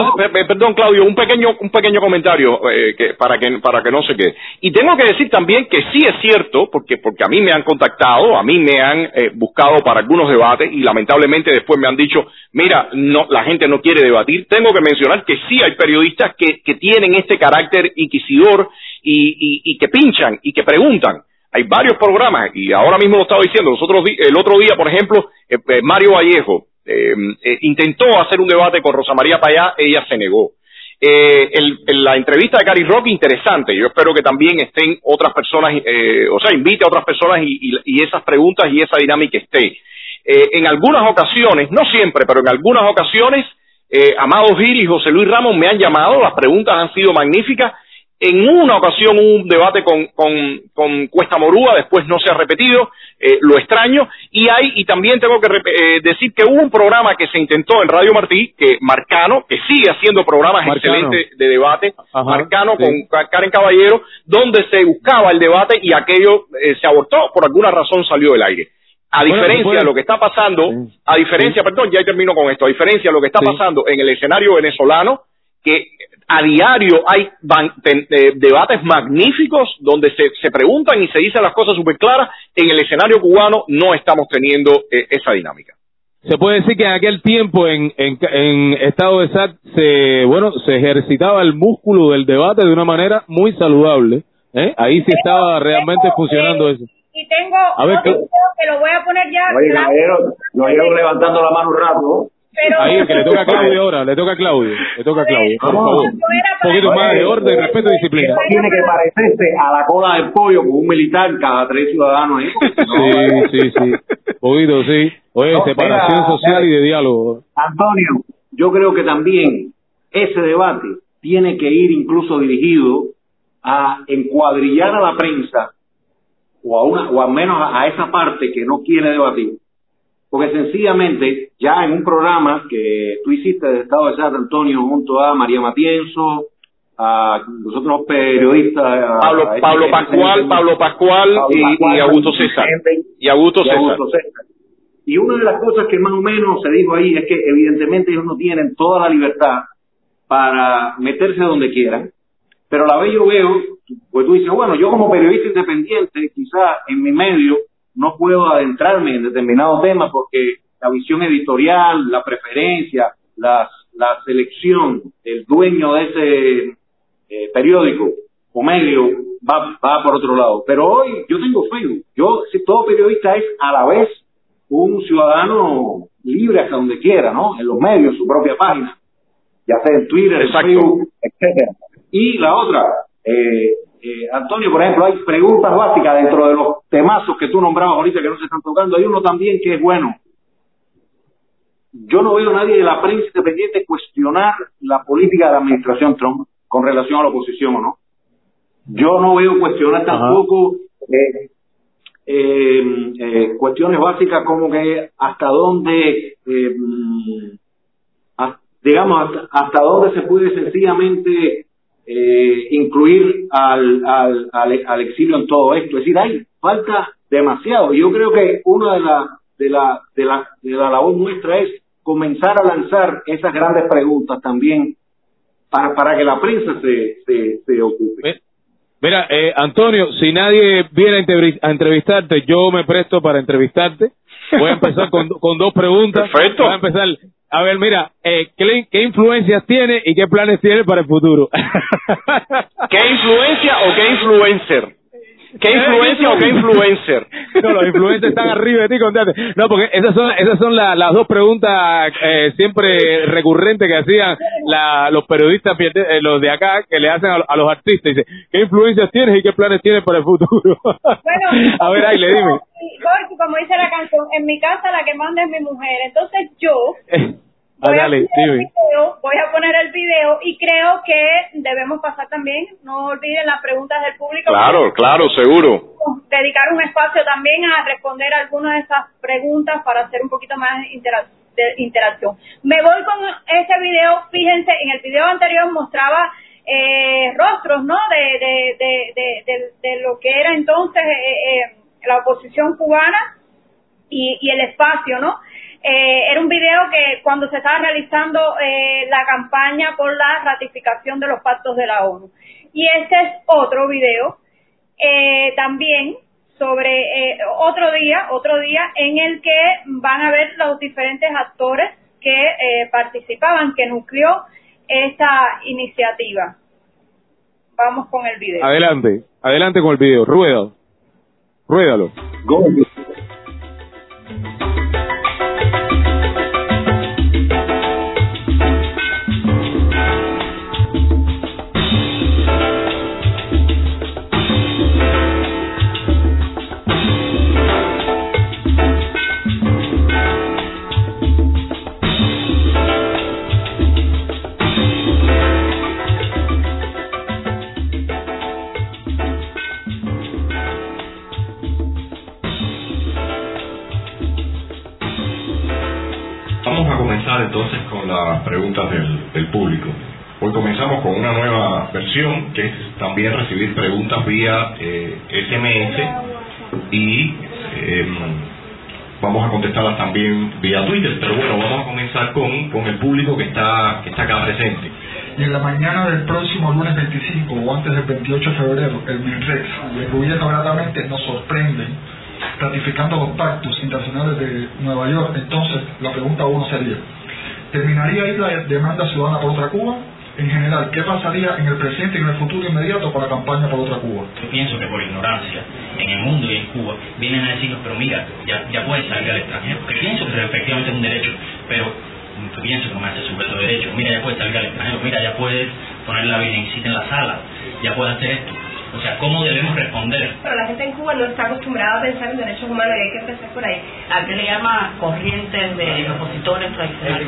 perdón, Claudio, un pequeño, un pequeño comentario eh, que, para que, para que no se quede. Y tengo que decir también que sí es cierto, porque, porque a mí me han contactado, a mí me han eh, buscado para algunos debates y lamentablemente después me han dicho, mira, no, la gente no quiere debatir. Tengo que mencionar que sí hay periodistas que, que tienen este carácter inquisidor y, y, y que pinchan y que preguntan hay varios programas y ahora mismo lo estaba diciendo nosotros el otro día por ejemplo eh, Mario Vallejo eh, eh, intentó hacer un debate con Rosa María Payá, ella se negó. Eh, la entrevista de Cari Rock, interesante. Yo espero que también estén otras personas, eh, o sea, invite a otras personas y, esas preguntas y esa dinámica esté. En algunas ocasiones, no siempre, pero en algunas ocasiones, Amado Gil y José Luis Ramos me han llamado, las preguntas han sido magníficas en una ocasión hubo un debate con, con, con, Cuesta Morúa, después no se ha repetido, eh, lo extraño, y hay, y también tengo que eh, decir que hubo un programa que se intentó en Radio Martí, que Marcano, que sigue haciendo programas excelentes de debate, Marcano con Karen Caballero, donde se buscaba el debate y aquello eh, se abortó, por alguna razón salió del aire. A diferencia de lo que está pasando, a diferencia, perdón, ya termino con esto, a diferencia de lo que está pasando en el escenario venezolano, que a diario hay debates magníficos donde se, se, preguntan y se dicen las cosas súper claras. En el escenario cubano no estamos teniendo eh, esa dinámica. Se puede decir que en aquel tiempo en, en, en estado de SAT se, bueno, se ejercitaba el músculo del debate de una manera muy saludable. ¿eh? Ahí sí estaba realmente funcionando eso. Y tengo a ver, que lo voy a poner ya. Oye, no levantando la mano un rato. Ahí, que le toca a Claudio ahora, le toca a Claudio, le toca a Claudio, por favor. Un poquito más de orden, respeto y disciplina. Tiene que parecerse a la cola del pollo con un militar cada tres ciudadanos ahí. Sí, sí, sí. Poquito, sí. Oye, separación social y de diálogo. Antonio, yo creo que también ese debate tiene que ir incluso dirigido a encuadrillar a la prensa o a una o al menos a esa parte que no quiere debatir porque sencillamente ya en un programa que tú hiciste del Estado de San Antonio junto a María Matienzo, a los otros periodistas, Pablo, Pablo Pascual, Pablo Pascual, y, Augusto César. Y Augusto César. Y una de las cosas que más o menos se dijo ahí es que evidentemente ellos no tienen toda la libertad para meterse donde quieran, pero a la vez yo veo, pues tú dices, bueno, yo como periodista independiente, quizá en mi medio, no puedo adentrarme en determinados temas porque la visión editorial, la preferencia, la selección del dueño de ese eh, periódico o medio va, va por otro lado. Pero hoy yo tengo Facebook. Yo, si todo periodista es a la vez un ciudadano libre hasta donde quiera, ¿no? En los medios, su propia página, ya sea en Twitter, en Facebook, etcétera. Y la otra, eh, eh, Antonio, por ejemplo, hay preguntas básicas dentro de los temazos que tú nombrabas ahorita que no se están tocando. Hay uno también que es bueno. Yo no veo a nadie de la prensa independiente cuestionar la política de la administración Trump con relación a la oposición o no. Yo no veo cuestionar tampoco eh, eh, eh, cuestiones básicas como que hasta dónde, eh, digamos, hasta, hasta, dónde se puede sencillamente eh, incluir al, al, al, exilio en todo esto. Es decir, hay falta demasiado. Yo creo que una de la, de la, de la, de la labor nuestra es comenzar a lanzar esas grandes preguntas también para, para que la prensa se, se, se ocupe. Mira, eh, Antonio, si nadie viene a entrevistarte, yo me presto para entrevistarte. Voy a empezar con, con dos preguntas. Perfecto. Voy a empezar. A ver, mira, eh, ¿qué, ¿qué influencias tiene y qué planes tiene para el futuro? ¿Qué influencia o qué influencer? ¿Qué influencia o qué influencer? No, los influencers están arriba de ti, contate. No, porque esas son, esas son las dos preguntas eh, siempre recurrentes que hacían la, los periodistas, eh, los de acá, que le hacen a, los artistas. Dice, ¿qué influencias tienes y qué planes tienes para el futuro? Bueno, a ver, ahí le dime. Como dice la canción, en mi casa la que manda es mi mujer. Entonces yo Voy, a video, voy a poner el video y creo que debemos pasar también, no olviden las preguntas del público. Claro, claro, seguro. Dedicar un espacio también a responder algunas de esas preguntas para hacer un poquito más de interacción. Me voy con ese video, fíjense, en el video anterior mostraba eh, rostros, ¿no? De, de, de, de, de, lo que era entonces eh, eh, la oposición cubana y, y el espacio, ¿no? Eh, era un video que cuando se estaba realizando eh, la campaña por la ratificación de los pactos de la ONU. Y este es otro video eh, también sobre otro día, otro día en el que van a ver los diferentes actores que participaban, que nucleó esta iniciativa. Vamos con el video. Adelante, adelante con el video. Rueda. Ruédalo. Entonces con las preguntas del, público. Hoy comenzamos con una nueva versión que es también recibir preguntas vía eh, SMS y em, vamos a contestarlas también vía Twitter, pero bueno, vamos a comenzar con, con el público que está, que está acá presente. Y en la mañana del próximo lunes 25 o antes del 28 de febrero, el MINREX y el gobierno gratamente nos sorprenden ratificando los pactos internacionales de Nueva York. Entonces, la pregunta uno sería, ¿Terminaría ahí la demanda ciudadana por otra Cuba? En general, ¿qué pasaría en el presente y en el futuro inmediato para la campaña por otra Cuba? Yo pienso que por ignorancia, en el mundo y en Cuba, vienen a decirnos, pero mira, ya, ya puedes salir al extranjero, porque pienso que efectivamente es un derecho, pero yo pienso que me hace sujeto de derecho, mira, ya puedes salir al extranjero, mira, ya puedes poner la virgencita en la sala, ya puedes hacer esto o sea, ¿cómo debemos responder? Pero la gente en Cuba no está acostumbrada a pensar en derechos humanos y hay que empezar por ahí. ¿A qué le llama corrientes de opositores tradicionales?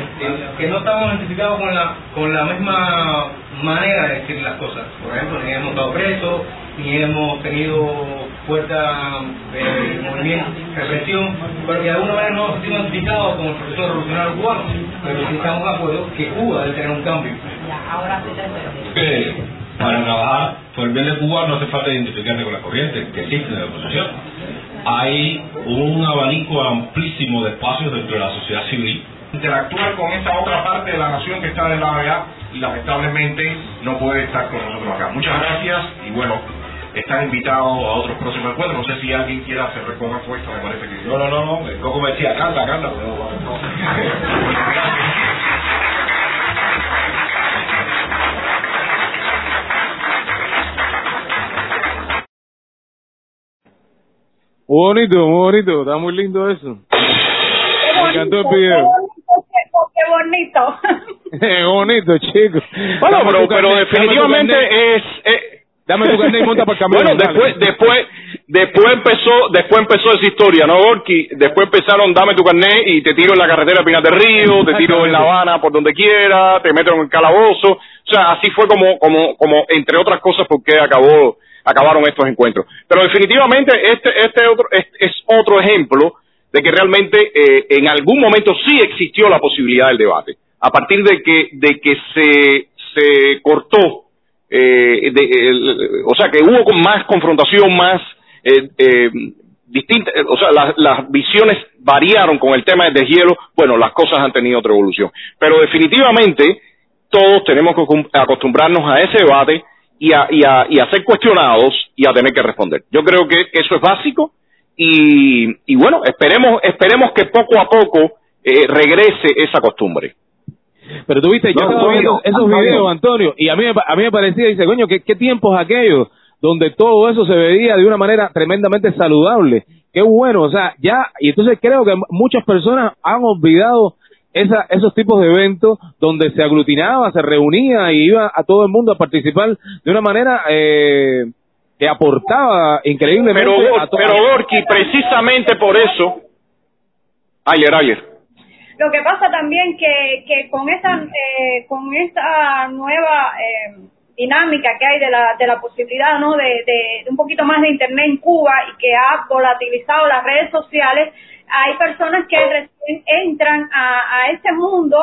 que no estamos identificados con la, con la misma manera de decir las cosas. Por ejemplo, ni hemos estado presos, ni hemos tenido fuerza de movimiento, represión, porque de alguna manera no nos sentimos identificados como el profesor revolucionario cubano, pero sí estamos de acuerdo que Cuba debe tener un cambio. Ya, ahora sí te para trabajar por el bien de Cuba no hace falta identificarse con la corriente que existe en la oposición. Hay un abanico amplísimo de espacios dentro de la sociedad civil. Interactuar con esa otra parte de la nación que está en la OEA y lamentablemente no puede estar con nosotros acá. Muchas gracias y bueno, están invitados a otros próximos encuentros. No sé si alguien quiera hacer recoger puesto, me parece que... No, no, no, no. Coco me decía, canta, canta. Muy bonito, muy bonito, está muy lindo eso. Me encantó el video. Qué bonito. Qué bonito, chico. Bueno, Dame pero, pero definitivamente es... eh, Dame tu carnet y monta para el camión. Bueno, dale. después, después, después empezó, después empezó esa historia, ¿no, Gorky? Después empezaron, dame tu carnet y te tiro en la carretera de Pinar del Río, te tiro en La Habana por donde quiera, te meto en el calabozo. O sea, así fue como, como, como, entre otras cosas, porque acabó, acabaron estos encuentros. Pero definitivamente este, este otro, es, es otro ejemplo de que realmente eh, en algún momento sí existió la posibilidad del debate. A partir de que, de que se, cortó eh, de- o sea que hubo más confrontación, más eh, eh, distinta, eh, o sea, las, las visiones variaron con el tema del deshielo, bueno, las cosas han tenido otra evolución. Pero definitivamente todos tenemos que acostum- acostumbrarnos a ese debate y a, y, a, y a ser cuestionados y a tener que responder. Yo creo que eso es básico y, y bueno, esperemos, esperemos que poco a poco eh, regrese esa costumbre. Pero tú viste, yo No, estaba viendo esos Antonio. videos, Antonio, y a mí, a mí me parecía, dice, coño, ¿qué, qué tiempos aquellos donde todo eso se veía de una manera tremendamente saludable. Qué bueno, o sea, ya, y entonces creo que muchas personas han olvidado esa, esos tipos de eventos donde se aglutinaba, se reunía y iba a todo el mundo a participar de una manera eh, que aportaba increíblemente Pero, a pero Gorky, precisamente por eso... Ayer, ayer. Lo que pasa también que, que con esta eh, con esta nueva eh, dinámica que hay de la, de la posibilidad no de, de- de un poquito más de internet en Cuba y que ha volatilizado las redes sociales, hay personas que recién entran a, a este mundo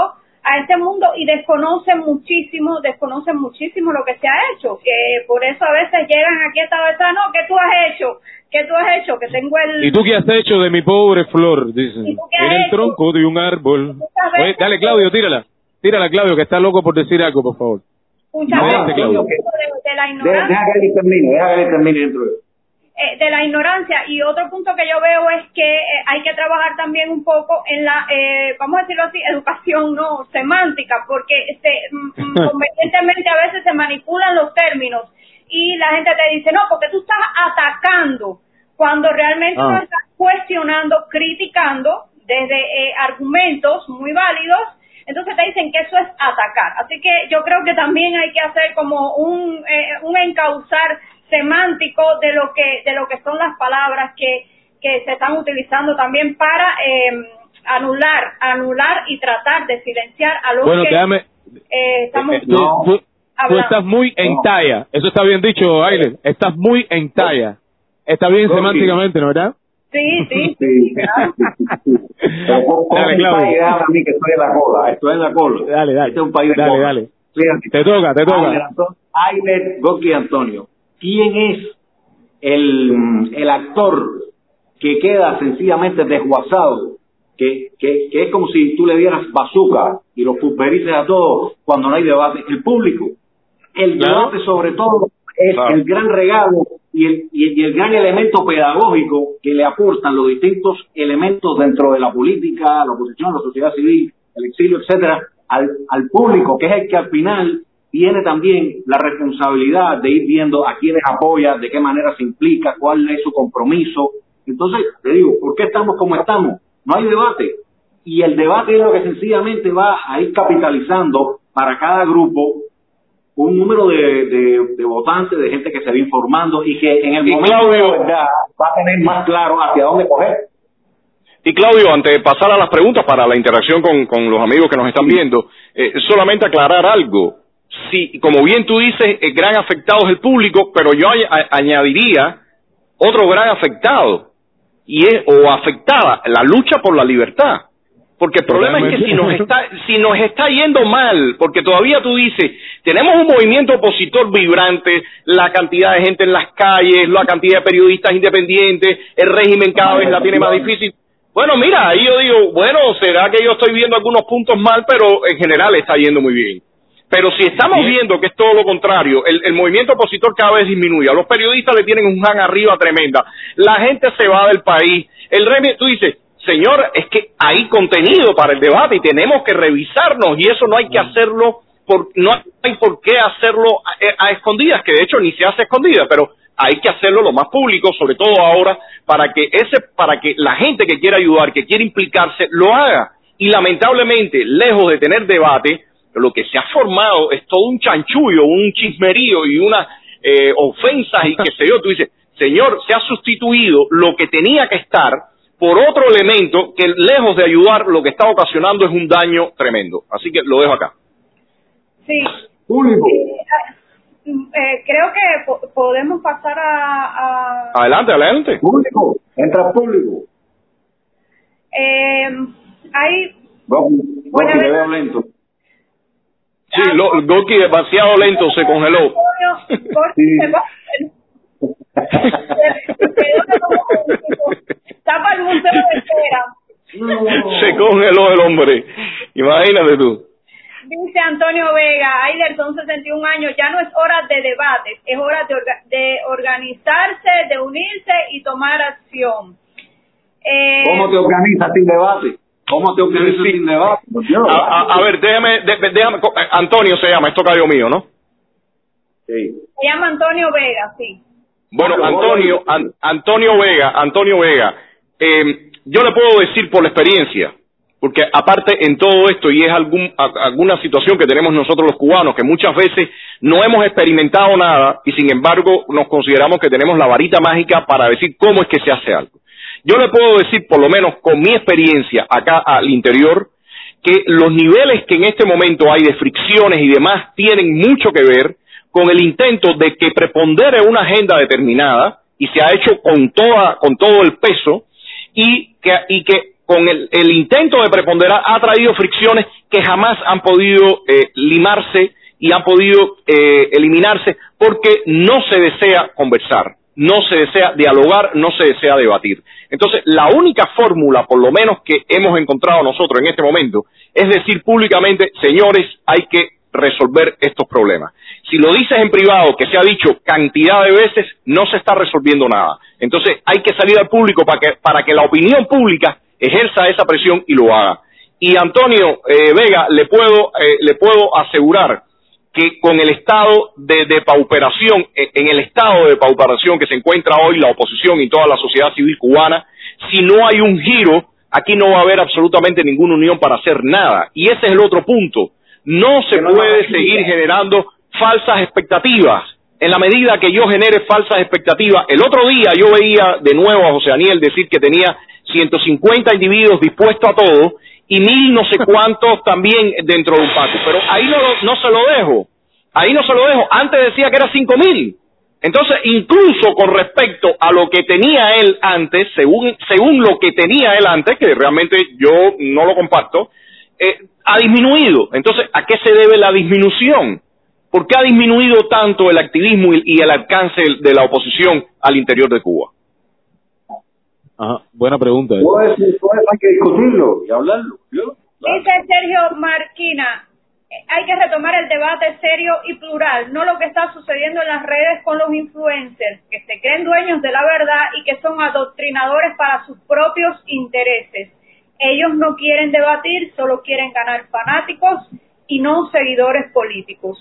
a este mundo y desconocen muchísimo, desconocen muchísimo lo que se ha hecho, que por eso a veces llegan aquí a esta vez, no, ¿qué tú has hecho? ¿Qué tú has hecho? Que tengo el... ¿Y tú qué has hecho de mi pobre flor? Dicen. ¿Y tú qué has En el hecho? tronco de un árbol. Oye, dale, Claudio, tírala. Tírala, Claudio, que está loco por decir algo, por favor. muchas No, veces Claudio. de, de la Deja, ignorancia. deja que él termine, deja que él termine dentro de eh, de la ignorancia y otro punto que yo veo es que eh, hay que trabajar también un poco en la eh, vamos a decirlo así educación no semántica porque se, mm, mm, convenientemente a veces se manipulan los términos y la gente te dice no porque tú estás atacando cuando realmente Ah. uno está cuestionando criticando desde eh, argumentos muy válidos entonces te dicen que eso es atacar. Así que yo creo que también hay que hacer como un, eh, un encauzar semántico de lo que de lo que son las palabras que, que se están utilizando también para eh, anular anular y tratar de silenciar a los Bueno, que déjame. eh, estamos eh, tú, tú- estás muy en talla. Eso está bien dicho, Ailen. Estás muy en talla. Está bien semánticamente, ¿no verdad? Sí, sí, Sí. Pero ¿cómo- cómo Dale, Claudio. a mí que estoy en la cola? Estoy en la cola. Dale, dale. Este es un país de Dale, cola. dale. Fíjate. Te toca, te toca. Gorky y Antonio. ¿Quién es el, el actor que queda sencillamente desguazado? Que, que, que es como si tú le dieras bazooka y lo pulverices a todos cuando no hay debate. El público. El debate sobre todo es Claro. el gran regalo y el, y el gran elemento pedagógico que le aportan los distintos elementos dentro de la política, la oposición, la sociedad civil, el exilio, etcétera, al, al público, que es el que al final tiene también la responsabilidad de ir viendo a quiénes apoya, de qué manera se implica, cuál es su compromiso. Entonces, te digo, ¿por qué estamos como estamos? No hay debate. Y el debate es lo que sencillamente va a ir capitalizando para cada grupo un número de, de, de votantes, de gente que se va informando y que en el momento de verdad va a tener más claro hacia dónde coger. Y Claudio, antes de pasar a las preguntas para la interacción con, con los amigos que nos están viendo, eh, solamente aclarar algo. Sí, como bien tú dices, el gran afectado es el público, pero yo añadiría otro gran afectado, y es, o afectada, la lucha por la libertad. Porque el problema es que si nos está, si nos está yendo mal, porque todavía tú dices, tenemos un movimiento opositor vibrante, la cantidad de gente en las calles, la cantidad de periodistas independientes, el régimen cada vez la tiene más difícil. Bueno, mira, ahí yo digo, bueno, será que yo estoy viendo algunos puntos mal, pero en general está yendo muy bien. Pero si estamos viendo que es todo lo contrario, el, el movimiento opositor cada vez disminuye, a los periodistas le tienen un han arriba tremenda, la gente se va del país, el régimen, tú dices, señor, es que hay contenido para el debate y tenemos que revisarnos y eso no hay que hacerlo, por, no hay por qué hacerlo a, a escondidas, que de hecho ni se hace a escondidas, pero hay que hacerlo lo más público, sobre todo ahora, para que ese, para que la gente que quiera ayudar, que quiere implicarse, lo haga. Y lamentablemente, lejos de tener debate, lo que se ha formado es todo un chanchullo, un chismerío y unas eh, ofensas y qué sé yo. Tú dices, señor, se ha sustituido lo que tenía que estar por otro elemento que lejos de ayudar, lo que está ocasionando es un daño tremendo. Así que lo dejo acá. Sí. Público. Eh, creo que po- podemos pasar a, a Adelante, adelante. Público. Entra público. eh, hay te veo lento. Sí, lo, Goki demasiado lento se congeló. tapa el museo de cera Se congeló el hombre. Imagínate tú. Dice Antonio Vega, Ailer, son 61 años, ya no es hora de debates, es hora de, orga- de organizarse, de unirse y tomar acción. Eh, ¿Cómo te organizas sin debate? ¿Cómo te organizas sin debate? A, a- a ver, déjame, de- déjame, eh, Antonio se llama, esto cayó mío, ¿no? Sí. Se llama Antonio Vega, sí. Bueno, Antonio, An- Antonio Vega, Antonio Vega, eh, yo le puedo decir por la experiencia, porque aparte en todo esto, y es algún, a- alguna situación que tenemos nosotros los cubanos, que muchas veces no hemos experimentado nada y sin embargo nos consideramos que tenemos la varita mágica para decir cómo es que se hace algo. Yo le puedo decir, por lo menos con mi experiencia acá al interior, que los niveles que en este momento hay de fricciones y demás tienen mucho que ver con el intento de que prepondere una agenda determinada y se ha hecho con toda con todo el peso y que y que con el, intento de preponderar ha traído fricciones que jamás han podido eh, limarse y han podido eh, eliminarse porque no se desea conversar, no se desea dialogar, no se desea debatir. Entonces, la única fórmula, por lo menos que hemos encontrado nosotros en este momento, es decir públicamente, señores, hay que resolver estos problemas. Si lo dices en privado, que se ha dicho cantidad de veces, no se está resolviendo nada. Entonces hay que salir al público para que, para que la opinión pública ejerza esa presión y lo haga. Y Antonio eh, Vega, le puedo, eh, le puedo asegurar que con el estado de, de pauperación, eh, en el estado de pauperación que se encuentra hoy la oposición y toda la sociedad civil cubana, si no hay un giro, aquí no va a haber absolutamente ninguna unión para hacer nada. Y ese es el otro punto. No se puede seguir generando falsas expectativas. En la medida que yo genere falsas expectativas, el otro día yo veía de nuevo a José Daniel decir que tenía 150 individuos dispuestos a todo y mil no sé cuántos también dentro de un pacto. Pero ahí no, lo- no se lo dejo. Ahí no se lo dejo. Antes decía que era cinco mil. Entonces, incluso con respecto a lo que tenía él antes, según, según lo que tenía él antes, que realmente yo no lo comparto, eh, ha disminuido. Entonces, ¿a qué se debe la disminución? ¿Por qué ha disminuido tanto el activismo y, y el alcance de la oposición al interior de Cuba? Ajá, buena pregunta. Todo eso, todo eso hay que discutirlo y hablarlo. ¿yo? Dice Sergio Marquina, hay que retomar el debate serio y plural, no lo que está sucediendo en las redes con los influencers, que se creen dueños de la verdad y que son adoctrinadores para sus propios intereses. Ellos no quieren debatir, solo quieren ganar fanáticos y no seguidores políticos.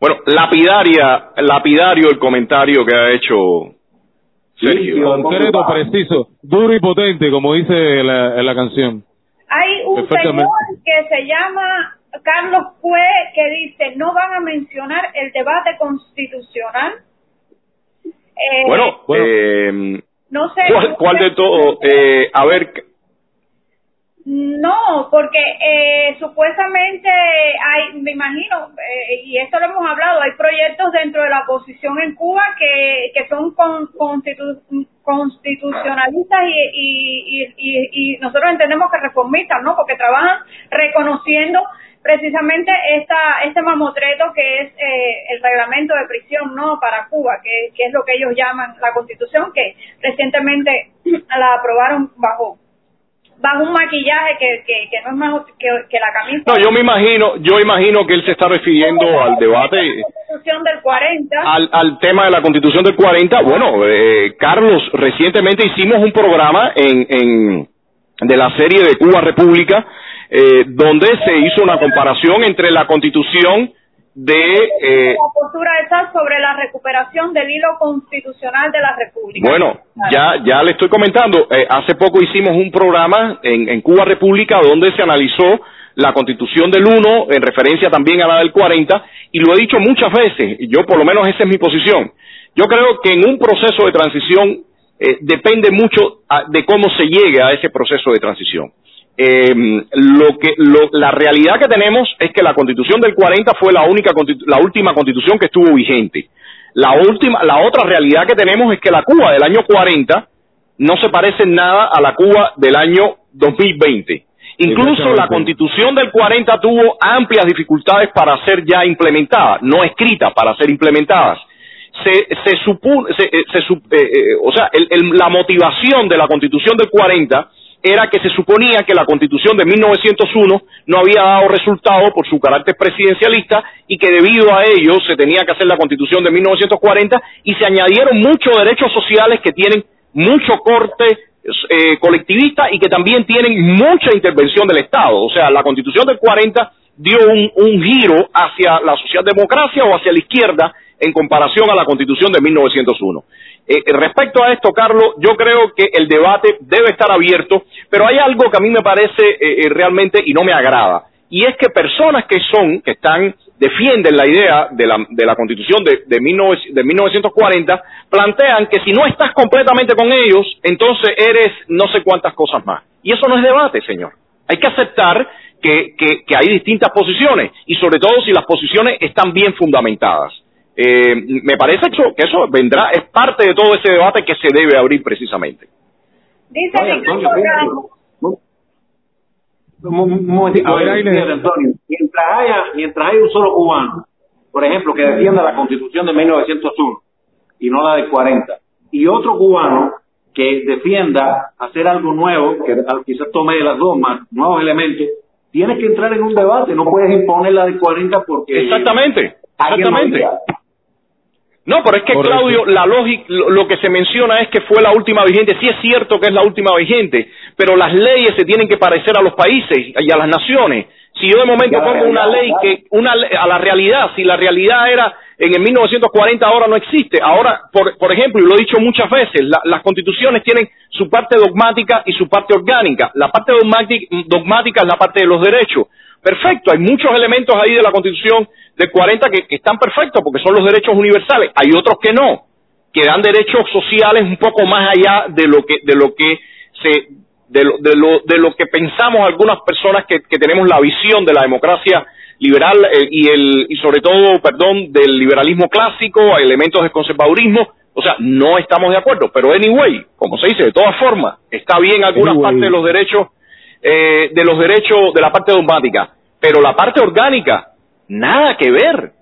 Bueno, lapidaria, lapidario el comentario que ha hecho Sergio. Concreto, preciso, duro y potente, como dice la, en la canción. Hay un señor que se llama Carlos Cue que dice, no van a mencionar el debate constitucional. Eh, Bueno, eh, no sé. ¿cuál, cuál de todo? Eh, a ver, No, porque eh, supuestamente hay, me imagino, eh, y esto lo hemos hablado, hay proyectos dentro de la oposición en Cuba que, que son con, constitu- constitucionalistas y, y, y, y, y nosotros entendemos que reformistas, ¿no? Porque trabajan reconociendo precisamente esta este mamotreto que es eh, el reglamento de prisión no para Cuba que, que es lo que ellos llaman la constitución que recientemente la aprobaron bajo bajo un maquillaje que, que, que no es más que, que la camisa no, yo me imagino, yo imagino que él se está refiriendo al debate, la constitución del 40 al, al tema de la Constitución del 40. Bueno, eh, Carlos, recientemente hicimos un programa en, en de la serie de Cuba República, eh, donde se hizo una comparación entre la Constitución de... Eh, la postura esa sobre la recuperación del hilo constitucional de la República. Bueno, ya, ya le estoy comentando, eh, hace poco hicimos un programa en, en Cuba República donde se analizó la constitución del 1 en referencia también a la del 40 y lo he dicho muchas veces, y yo por lo menos esa es mi posición. Yo creo que en un proceso de transición eh, depende mucho a- de cómo se llegue a ese proceso de transición. Eh, lo que lo- la realidad que tenemos es que la Constitución del 40 fue la única la última Constitución que estuvo vigente. La última la otra realidad que tenemos es que la Cuba del año 40 no se parece en nada a la Cuba del año 2020. Incluso la. Constitución del 40 tuvo amplias dificultades para ser ya implementada, no escritas para ser implementadas se, se supu- se, eh, se eh, eh, o sea, el- el- la motivación de la Constitución del 40 era que se suponía que la Constitución de 1901 no había dado resultado por su carácter presidencialista y que debido a ello se tenía que hacer la Constitución de 1940 y se añadieron muchos derechos sociales que tienen mucho corte eh, colectivista y que también tienen mucha intervención del Estado. O sea, la Constitución del 40 dio un, un giro hacia la socialdemocracia o hacia la izquierda en comparación a la Constitución de 1901. Eh, eh, respecto a esto, Carlos, yo creo que el debate debe estar abierto, pero hay algo que a mí me parece eh, eh, realmente y no me agrada, y es que personas que son, que están, defienden la idea de la, de la Constitución de, de, 19 de 1940, plantean que si no estás completamente con ellos, entonces eres no sé cuántas cosas más. Y eso no es debate, señor. Hay que aceptar que, hay distintas posiciones, y sobre todo si las posiciones están bien fundamentadas. Eh, me parece que eso, que eso vendrá, es parte de todo ese debate que se debe abrir precisamente. Dice Oye, Ricardo Antonio, fíjate, Ramos, Un, un momentito, A ver, Aine. fíjate, Antonio. Mientras haya, mientras haya un solo cubano, por ejemplo, que defienda la constitución de 1901 y no la de 40, y otro cubano que defienda hacer algo nuevo, que quizás tome de las dos más nuevos elementos, tienes que entrar en un debate, no puedes imponer la de 40 porque... Exactamente, exactamente. No, pero es que Correcto. Claudio, la lógica, lo, que se menciona es que fue la última vigente. Sí es cierto que es la última vigente, pero las leyes se tienen que parecer a los países y a las naciones. Si yo de momento pongo una ley que una a la realidad, si la realidad era en el 1940 ahora no existe. Ahora, por, por ejemplo, y lo he dicho muchas veces, la- las constituciones tienen su parte dogmática y su parte orgánica. La parte dogmática, dogmática es la parte de los derechos. Perfecto, hay muchos elementos ahí de la constitución del 40 que, que están perfectos porque son los derechos universales. Hay otros que no, que dan derechos sociales un poco más allá de lo que, de lo que se, de lo, de lo, de lo que pensamos algunas personas que, que tenemos la visión de la democracia liberal eh, y el y sobre todo, perdón, del liberalismo clásico, a elementos del conservadurismo. O sea, no estamos de acuerdo, pero anyway, como se dice, de todas formas, está bien algunas Anyway. partes de los derechos eh, de los derechos de la parte dogmática, pero la parte orgánica, nada que ver.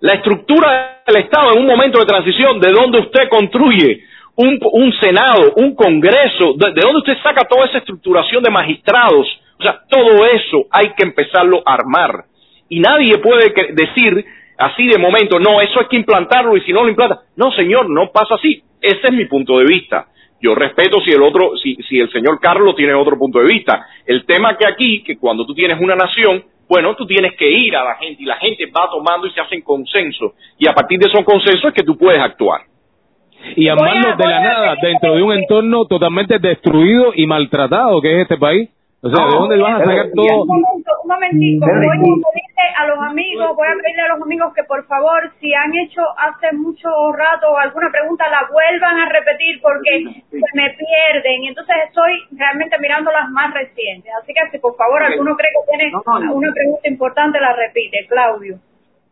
La estructura del Estado en un momento de transición, de donde usted construye un, Senado, un Congreso, de, de donde usted saca toda esa estructuración de magistrados, o sea, todo eso hay que empezarlo a armar. Y nadie puede que- decir así de momento, no, eso hay que implantarlo y si no lo implanta, no señor, no pasa así. Ese es mi punto de vista. Yo respeto si el otro, si, si el señor Carlos tiene otro punto de vista. El tema que aquí, que cuando tú tienes una nación, bueno, tú tienes que ir a la gente y la gente va tomando y se hacen consenso. Y a partir de esos consensos es que tú puedes actuar. Y Voy a- armarnos de la nada dentro de un entorno totalmente destruido y maltratado que es este país. O sea, ¿de No, dónde vas a sacar eh, todo? Un momento, un momentico, a los amigos, voy a pedirle a los amigos que por favor, si han hecho hace mucho rato alguna pregunta, la vuelvan a repetir porque se me pierden. Y entonces estoy realmente mirando las más recientes. Así que si por favor alguno cree que tiene No, no, no. una pregunta importante, la repite. Claudio.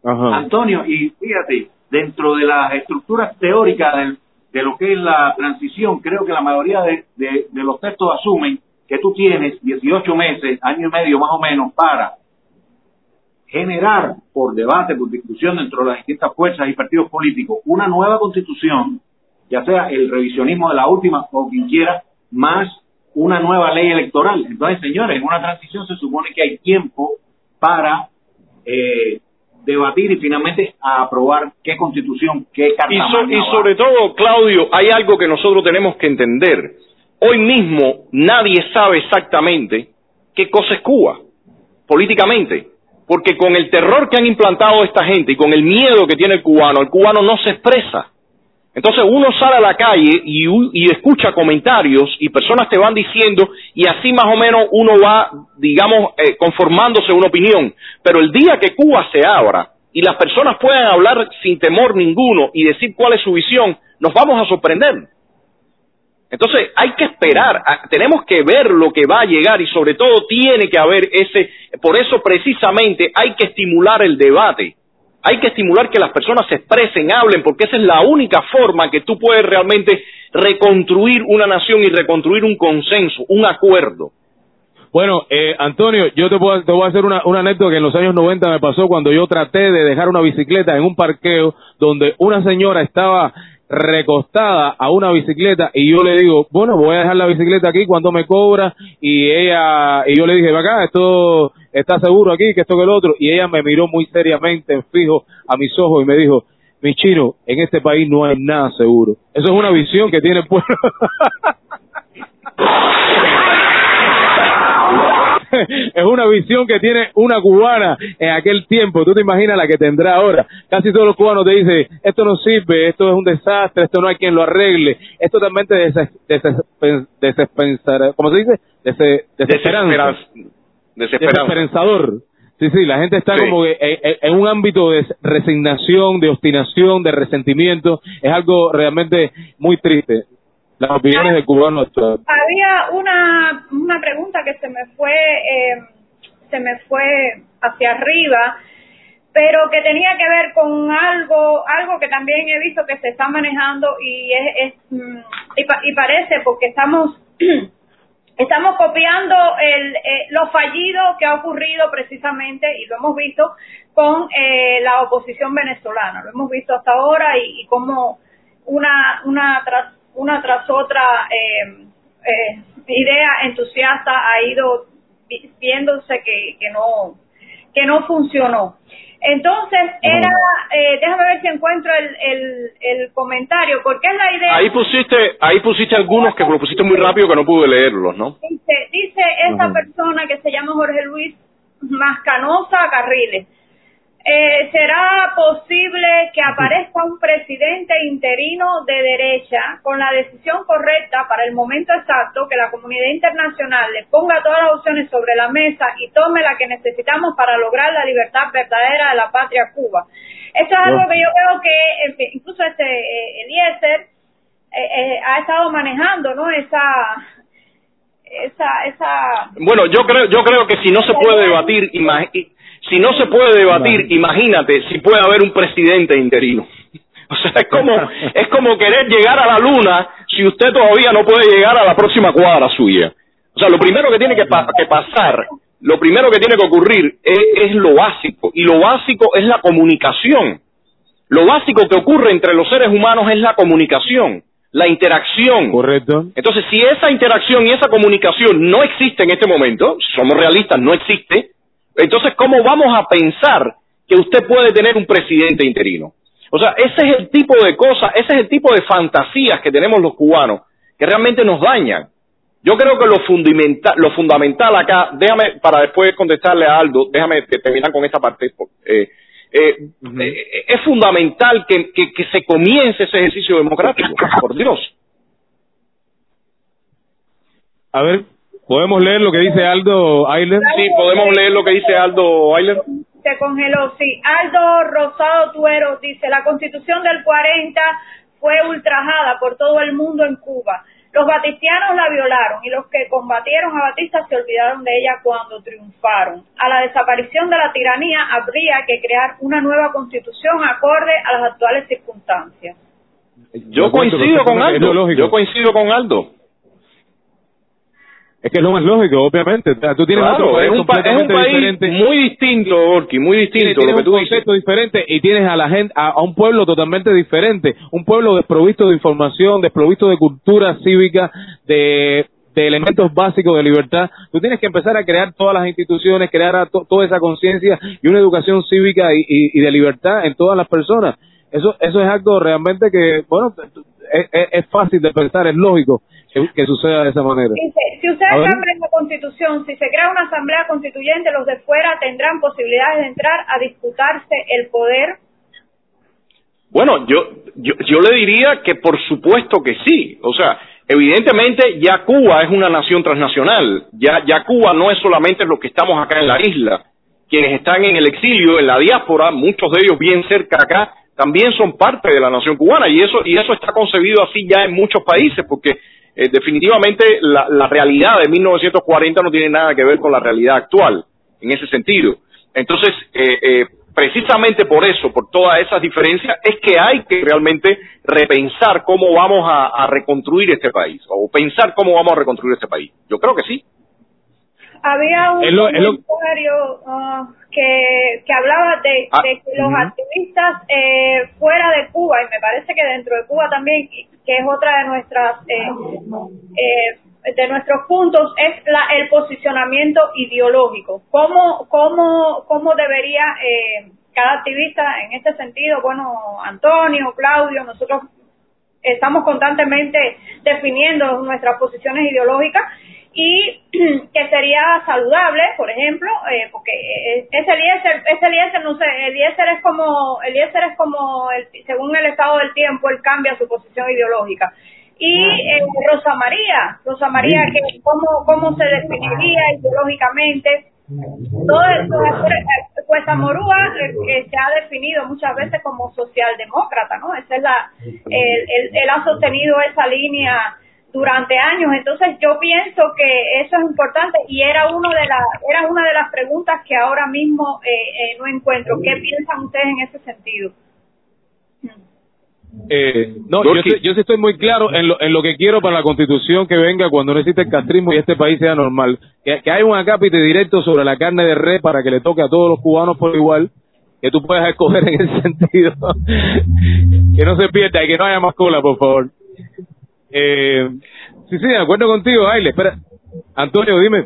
Antonio, y fíjate, dentro de las estructuras teóricas del- de, lo que es la transición, creo que la mayoría de, de- de los textos asumen que tú tienes 18 meses, año y medio más o menos, para generar por debate, por discusión dentro de las distintas fuerzas y partidos políticos una nueva constitución, ya sea el revisionismo de la última o quien quiera, más una nueva ley electoral. Entonces, señores, en una transición se supone que hay tiempo para eh, debatir y finalmente a aprobar qué constitución, qué carta Y, so- y sobre todo, Claudio, hay algo que nosotros tenemos que entender. Hoy mismo nadie sabe exactamente qué cosa es Cuba, políticamente. Porque con el terror que han implantado esta gente y con el miedo que tiene el cubano, el cubano no se expresa. Entonces uno sale a la calle y, y, escucha comentarios y personas te van diciendo y así más o menos uno va, digamos, eh, conformándose una opinión. Pero el día que Cuba se abra y las personas puedan hablar sin temor ninguno y decir cuál es su visión, nos vamos a sorprender. Entonces hay que esperar, tenemos que ver lo que va a llegar y sobre todo tiene que haber ese, por eso precisamente hay que estimular el debate, hay que estimular que las personas se expresen, hablen, porque esa es la única forma que tú puedes realmente reconstruir una nación y reconstruir un consenso, un acuerdo. Bueno, eh, Antonio, yo te, puedo, te voy a hacer una, una anécdota que en los años 90 me pasó cuando yo traté de dejar una bicicleta en un parqueo donde una señora estaba recostada a una bicicleta y yo le digo, bueno, voy a dejar la bicicleta aquí cuando me cobra y ella, y yo le dije, acá, esto está seguro aquí, que esto que el otro, y ella me miró muy seriamente en fijo a mis ojos y me dijo, mi chino, en este país no hay nada seguro. Eso es una visión que tiene el pueblo. es una visión que tiene una cubana en aquel tiempo. Tú te imaginas la que tendrá ahora. Casi todos los cubanos te dicen, esto no sirve, esto es un desastre, esto no hay quien lo arregle. Es totalmente desesperanzador. ¿Cómo se dice? desesperanza. Desesperanzador. Sí, sí, la gente está como en, un ámbito de resignación, de obstinación, de resentimiento. Es algo realmente muy triste las opiniones de cubano Había una, una pregunta que se me fue, eh, se me fue hacia arriba, pero que tenía que ver con algo, algo que también he visto que se está manejando y es, es mm, y, parece porque estamos estamos copiando el, eh, lo fallido que ha ocurrido precisamente y lo hemos visto con eh, la oposición venezolana. Lo hemos visto hasta ahora y, y como una una una tras otra eh, eh, idea entusiasta ha ido viéndose que, que no que no funcionó. Entonces era, eh, déjame ver si encuentro el, el, el comentario, porque es la idea. Ahí pusiste, ahí pusiste algunos que lo pusiste muy rápido que no pude leerlos, ¿no? Dice, dice esa persona que se llama Jorge Luis Mascanosa Carriles eh, será posible que aparezca un presidente interino de derecha con la decisión correcta para el momento exacto, que la comunidad internacional le ponga todas las opciones sobre la mesa y tome la que necesitamos para lograr la libertad verdadera de la patria Cuba. Eso es algo que yo veo que incluso este eh, Eliezer eh, eh, ha estado manejando, ¿no? Esa esa esa bueno yo creo yo creo que si no se puede debatir si no se puede debatir, imagínate si puede haber un presidente interino. O sea, es como, es como querer llegar a la luna si usted todavía no puede llegar a la próxima cuadra suya. O sea, lo primero que tiene que, pasar, lo primero que tiene que ocurrir es, es, lo básico. Y lo básico es la comunicación. Lo básico que ocurre entre los seres humanos es la comunicación, la interacción. Correcto. Entonces, si esa interacción y esa comunicación no existe en este momento, somos realistas, no existe, entonces, ¿cómo vamos a pensar que usted puede tener un presidente interino? O sea, ese es el tipo de cosas, ese es el tipo de fantasías que tenemos los cubanos que realmente nos dañan. Yo creo que lo fundamental, lo fundamental acá, déjame para después contestarle a Aldo, déjame terminar con esta parte. Eh, eh, eh, es fundamental que, que, se comience ese ejercicio democrático, por Dios. A ver, ¿Podemos leer lo que dice Aldo Ayler? Sí, podemos leer lo que dice Aldo Ayler. Se congeló, sí. Aldo Rosado Tuero dice, la constitución del 40 fue ultrajada por todo el mundo en Cuba. Los batistianos la violaron y los que combatieron a Batista se olvidaron de ella cuando triunfaron. A la desaparición de la tiranía habría que crear una nueva constitución acorde a las actuales circunstancias. Yo coincido con Aldo. Yo coincido con Aldo. Es que es lo más lógico, obviamente. tú tienes otro país es un, país muy distinto, Orki, muy distinto. Tienes, lo que un concepto diferente y tienes a la gente, a, un pueblo totalmente diferente, un pueblo desprovisto de información, desprovisto de cultura cívica, de, de elementos básicos de libertad. Tú tienes que empezar a crear todas las instituciones, crear toda esa conciencia y una educación cívica y, y, de libertad en todas las personas. Eso, eso es algo realmente que, bueno, es, es, es fácil de pensar, es lógico que, que suceda de esa manera. Dice, si ustedes cambian la constitución, si se crea una asamblea constituyente, los de fuera tendrán posibilidades de entrar a disputarse el poder. Bueno, yo, yo, yo le diría que por supuesto que sí. O sea, evidentemente ya Cuba es una nación transnacional. Ya, ya Cuba no es solamente los que estamos acá en la isla. Quienes están en el exilio, en la diáspora, muchos de ellos bien cerca acá, también son parte de la nación cubana y eso y eso está concebido así ya en muchos países porque eh, definitivamente la, la realidad de 1940 no tiene nada que ver con la realidad actual en ese sentido. Entonces, eh, eh, precisamente por eso, por todas esas diferencias, es que hay que realmente repensar cómo vamos a, a reconstruir este país o pensar cómo vamos a reconstruir este país. Yo creo que sí. Había un lo- comentario ah, que, que hablaba de, Ah, de que los activistas eh, fuera de Cuba, y me parece que dentro de Cuba también, que es otra de nuestras eh, eh, de nuestros puntos, es la, el posicionamiento ideológico. ¿Cómo, cómo, cómo debería eh, cada activista en este sentido? Bueno, Antonio, Claudio, nosotros estamos constantemente definiendo nuestras posiciones ideológicas y que sería saludable, por ejemplo, eh, porque ese Eliezer, ese Eliezer, no sé, Eliezer es como, Eliezer es como, el, según el estado del tiempo, él cambia su posición ideológica. Y eh, Rosa María, Rosa María, que cómo, cómo se definiría ideológicamente, todo esto, pues Amorúa, eh, que se ha definido muchas veces como socialdemócrata, ¿no? Esa es la, él, él- él ha sostenido esa línea durante años, entonces yo pienso que eso es importante y era uno de las, era una de las preguntas que ahora mismo eh, eh, no encuentro. ¿Qué piensan ustedes en ese sentido? Eh, no, yo, sí- yo sí estoy muy claro en lo, en lo que quiero para la constitución que venga cuando no existe el castrismo y este país sea normal. Que, que haya un acápite directo sobre la carne de red para que le toque a todos los cubanos por igual, que tú puedas escoger en ese sentido. que no se pierda y que no haya más cola, por favor. Eh, sí, sí, de acuerdo contigo, Aile. Espera, Antonio, dime.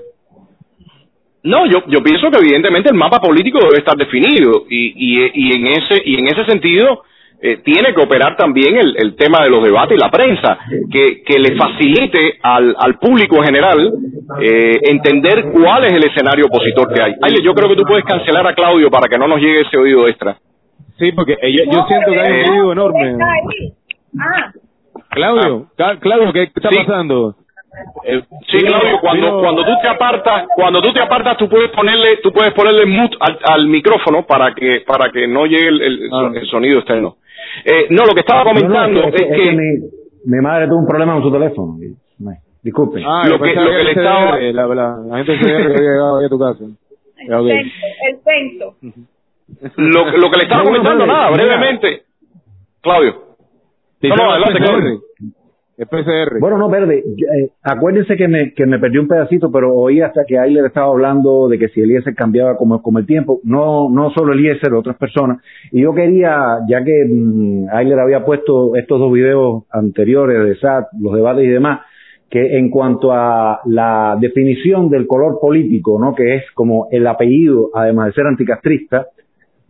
No, yo, yo pienso que evidentemente el mapa político debe estar definido y, y, y en ese y en ese sentido eh, tiene que operar también el, el tema de los debates y la prensa que, que le facilite al, al público en general eh, entender cuál es el escenario opositor que hay. Aile, yo creo que tú puedes cancelar a Claudio para que no nos llegue ese oído extra. Sí, porque eh, yo, yo siento que hay un ruido enorme. Ah, Claudio, Ca- Claudio, ¿qué está pasando? Eh, Sí, Claudio, cuando, cuando tú te apartas, cuando tú te apartas, tú puedes ponerle, tú puedes ponerle mute al, al micrófono para que, para que no llegue el, el- el sonido externo. Eh, no, lo que estaba comentando No, no, es que, mi, mi madre tuvo un problema con su teléfono. Disculpen. Ah, lo que- lo que le el estaba- CDR, la, la, la gente que había llegado ahí a tu casa. El censo. lo, lo que le estaba No, comentando, nada, brevemente. Claudio. No, adelante, PCR. Claudio. Es PCR. Bueno, no, Verde, eh, acuérdense que me, que me perdí un pedacito, pero oí hasta que Ailer estaba hablando de que si Eliezer cambiaba como, como el tiempo, no, no solo Eliezer, otras personas. Y yo quería, ya que mm, Ailer había puesto estos dos videos anteriores de SAT, los debates y demás, que en cuanto a la definición del color político, ¿no? que es como el apellido, además de ser anticastrista,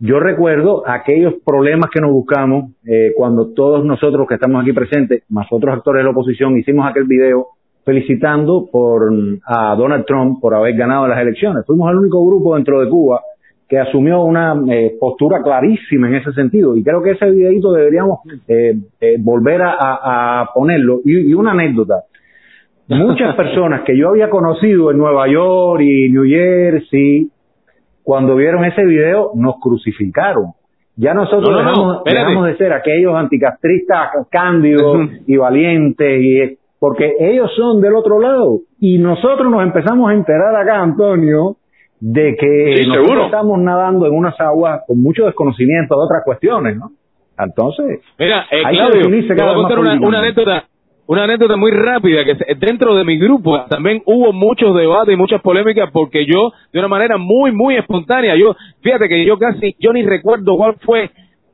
yo recuerdo aquellos problemas que nos buscamos eh, cuando todos nosotros que estamos aquí presentes, más otros actores de la oposición, hicimos aquel video felicitando por a Donald Trump por haber ganado las elecciones. Fuimos el único grupo dentro de Cuba que asumió una eh, postura clarísima en ese sentido. Y creo que ese videito deberíamos eh, eh, volver a, a- a ponerlo. Y, y una anécdota. Muchas personas que yo había conocido en Nueva York y New Jersey, cuando vieron ese video, nos crucificaron. Ya nosotros No, no, no, dejamos, de ser aquellos anticastristas cándidos y valientes, y, porque ellos son del otro lado. Y nosotros nos empezamos a enterar acá, Antonio, de que Sí, nosotros seguro. estamos nadando en unas aguas con mucho desconocimiento de otras cuestiones, ¿no? Entonces, Mira, eh, hay que Claudio, te voy a contar una, anécdota, una anécdota muy rápida que dentro de mi grupo también hubo muchos debates y muchas polémicas porque yo de una manera muy muy espontánea, yo fíjate que yo casi yo ni recuerdo cuál fue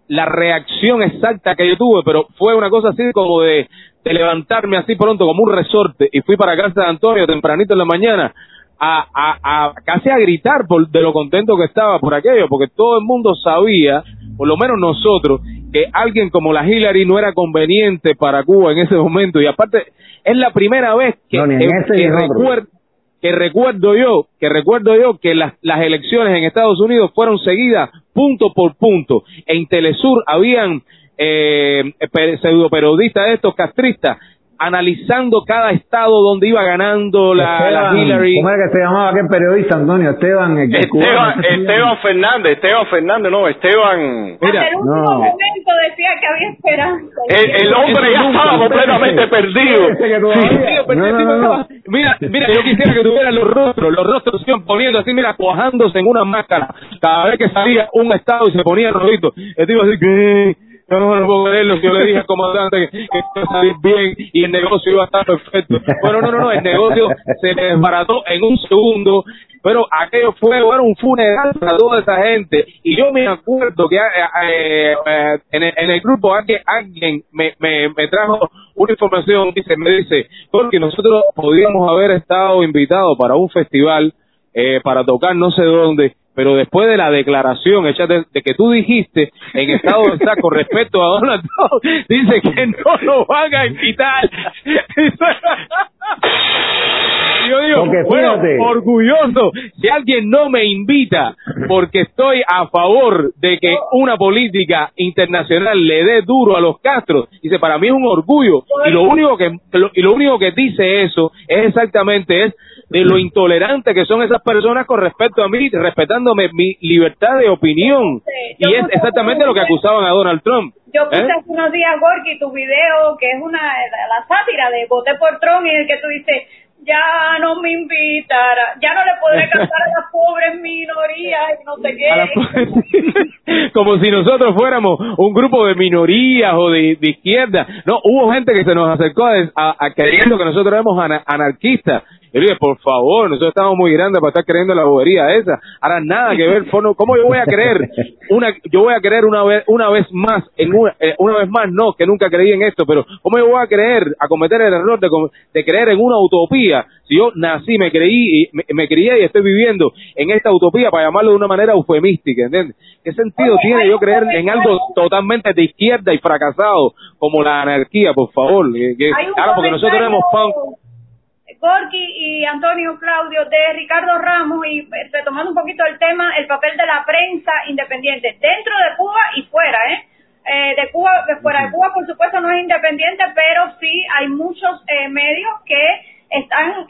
la reacción exacta que yo tuve, pero fue una cosa así como de, de levantarme así pronto como un resorte y fui para casa de Antonio tempranito en la mañana a, a, a casi a gritar por de lo contento que estaba por aquello, porque todo el mundo sabía por lo menos nosotros, que alguien como la Hillary no era conveniente para Cuba en ese momento. Y aparte, es la primera vez que, No, ni en que- recuerdo que recuerdo yo, que recuerdo yo que las, las elecciones en Estados Unidos fueron seguidas punto por punto. En Telesur habían eh, pe- pseudoperiodistas de estos castristas analizando cada estado donde iba ganando la, Hillary. ¿Cómo era que se llamaba aquel periodista, Antonio? Esteban, el, el cubano. Esteban, Esteban Fernández, Esteban Fernández, no, Esteban. Hasta el último no. momento decía que había esperanza. El, el hombre ya estaba completamente perdido. Estaba- Mira, mira, yo quisiera que tuvieran los rostros, los rostros se iban poniendo así, mira, cuajándose en una máscara. Cada vez que salía un estado y se ponía rojito, el tipo así que yo no lo puedo creerlo, yo le dije al comandante que, iba a salir bien y el negocio iba a estar perfecto. Bueno, no, no, no, el negocio se desbarató en un segundo, pero aquello fue, bueno, un funeral para toda esa gente. Y yo me acuerdo que eh, eh, en, el, grupo alguien, me, me trajo una información, dice, me dice, porque nosotros podíamos haber estado invitados para un festival, eh, para tocar no sé dónde, pero después de la declaración hecha de, de que tú dijiste en estado de estar con respecto a Donald Trump, dice que no lo van a invitar. Yo digo, Porque bueno, orgulloso, si alguien no me invita porque estoy a favor de que una política internacional le dé duro a los Castro, dice, para mí es un orgullo. Y lo único que, lo- y lo único que dice eso es exactamente es de lo intolerante que son esas personas con respecto a mí, respetándome mi libertad de opinión. Y es exactamente lo que acusaban a Donald Trump. Yo puse ¿Eh? hace unos días, Gorky, tu video, que es una la, sátira de voté por Trump, y en el que tú dices, ya no me invitará, ya no le podré cantar a las pobres minorías y no sé qué. como si nosotros fuéramos un grupo de minorías o de, de izquierda. No, hubo gente que se nos acercó a, a- a creyendo que nosotros éramos ana- anarquistas. Yo dije, por favor, nosotros estamos muy grandes para estar creyendo en la bobería esa. Ahora nada que ver, fono- ¿cómo yo voy a creer? Una, yo voy a creer una vez, una vez más, en una, eh, una vez más no, que nunca creí en esto, pero ¿cómo yo voy a creer, a cometer el error de, de creer en una utopía? Si yo nací, me creí, y me, me crié y estoy viviendo en esta utopía, para llamarlo de una manera eufemística, ¿entiendes? ¿Qué sentido tiene yo creer en algo totalmente de izquierda y fracasado como la anarquía, por favor? Que- que- claro, porque nosotros éramos punk. Gorky y Antonio Claudio de Ricardo Ramos y eh, retomando un poquito el tema, el papel de la prensa independiente dentro de Cuba y fuera, ¿eh? Eh, de Cuba, de fuera de Cuba por supuesto no es independiente, pero sí hay muchos eh, medios que están, eh,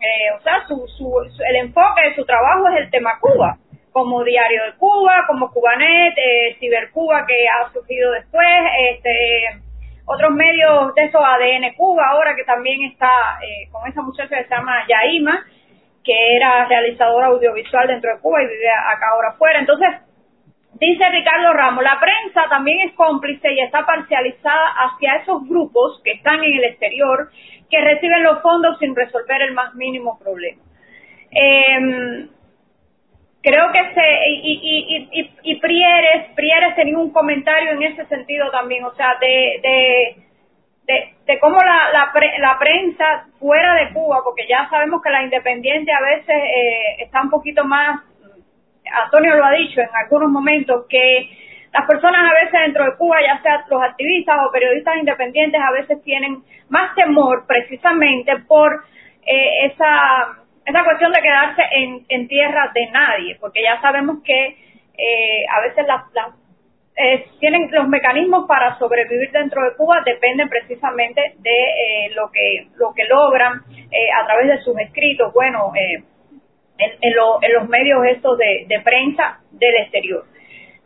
eh, o sea, su, su, su- el enfoque de su trabajo es el tema Cuba, como Diario de Cuba, como Cubanet, eh, Cibercuba que ha surgido después, este otros medios de esos ADN Cuba ahora que también está eh, con esa muchacha que se llama Yaima que era realizadora audiovisual dentro de Cuba y vive acá ahora afuera. Entonces dice Ricardo Ramos la prensa también es cómplice y está parcializada hacia esos grupos que están en el exterior que reciben los fondos sin resolver el más mínimo problema. Em, creo que se y, y, y, y, y Prieres Prieres tenía un comentario en ese sentido también o sea de de de, de cómo la, la, pre- la prensa fuera de Cuba porque ya sabemos que la independiente a veces eh, está un poquito más Antonio lo ha dicho en algunos momentos que las personas a veces dentro de Cuba, ya sea los activistas o periodistas independientes, a veces tienen más temor precisamente por eh, esa esa cuestión de quedarse en, en tierra de nadie, porque ya sabemos que eh, a veces las, las eh, tienen los mecanismos para sobrevivir dentro de Cuba dependen precisamente de eh, lo que lo que logran eh, a través de sus escritos, bueno, eh, en, en, lo- en los medios estos de, de prensa del exterior.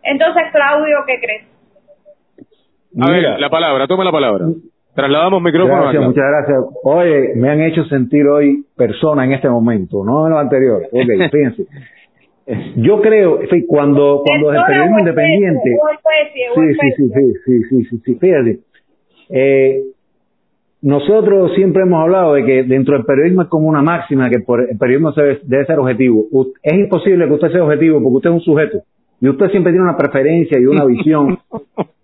Entonces, Claudio, ¿qué crees? A ver, la palabra, toma la palabra. Trasladamos micrófono Gracias, muchas gracias. Oye, me han hecho sentir hoy persona en este momento, no en lo anterior. Ok, fíjense. Yo creo, sí, cuando, cuando el periodismo independiente... Sí, sí, sí, sí, sí, sí, sí, sí, fíjate. Eh, nosotros siempre hemos hablado de que dentro del periodismo es como una máxima que por- el periodismo se debe, ser objetivo. U- Es imposible que usted sea objetivo porque usted es un sujeto y usted siempre tiene una preferencia y una visión.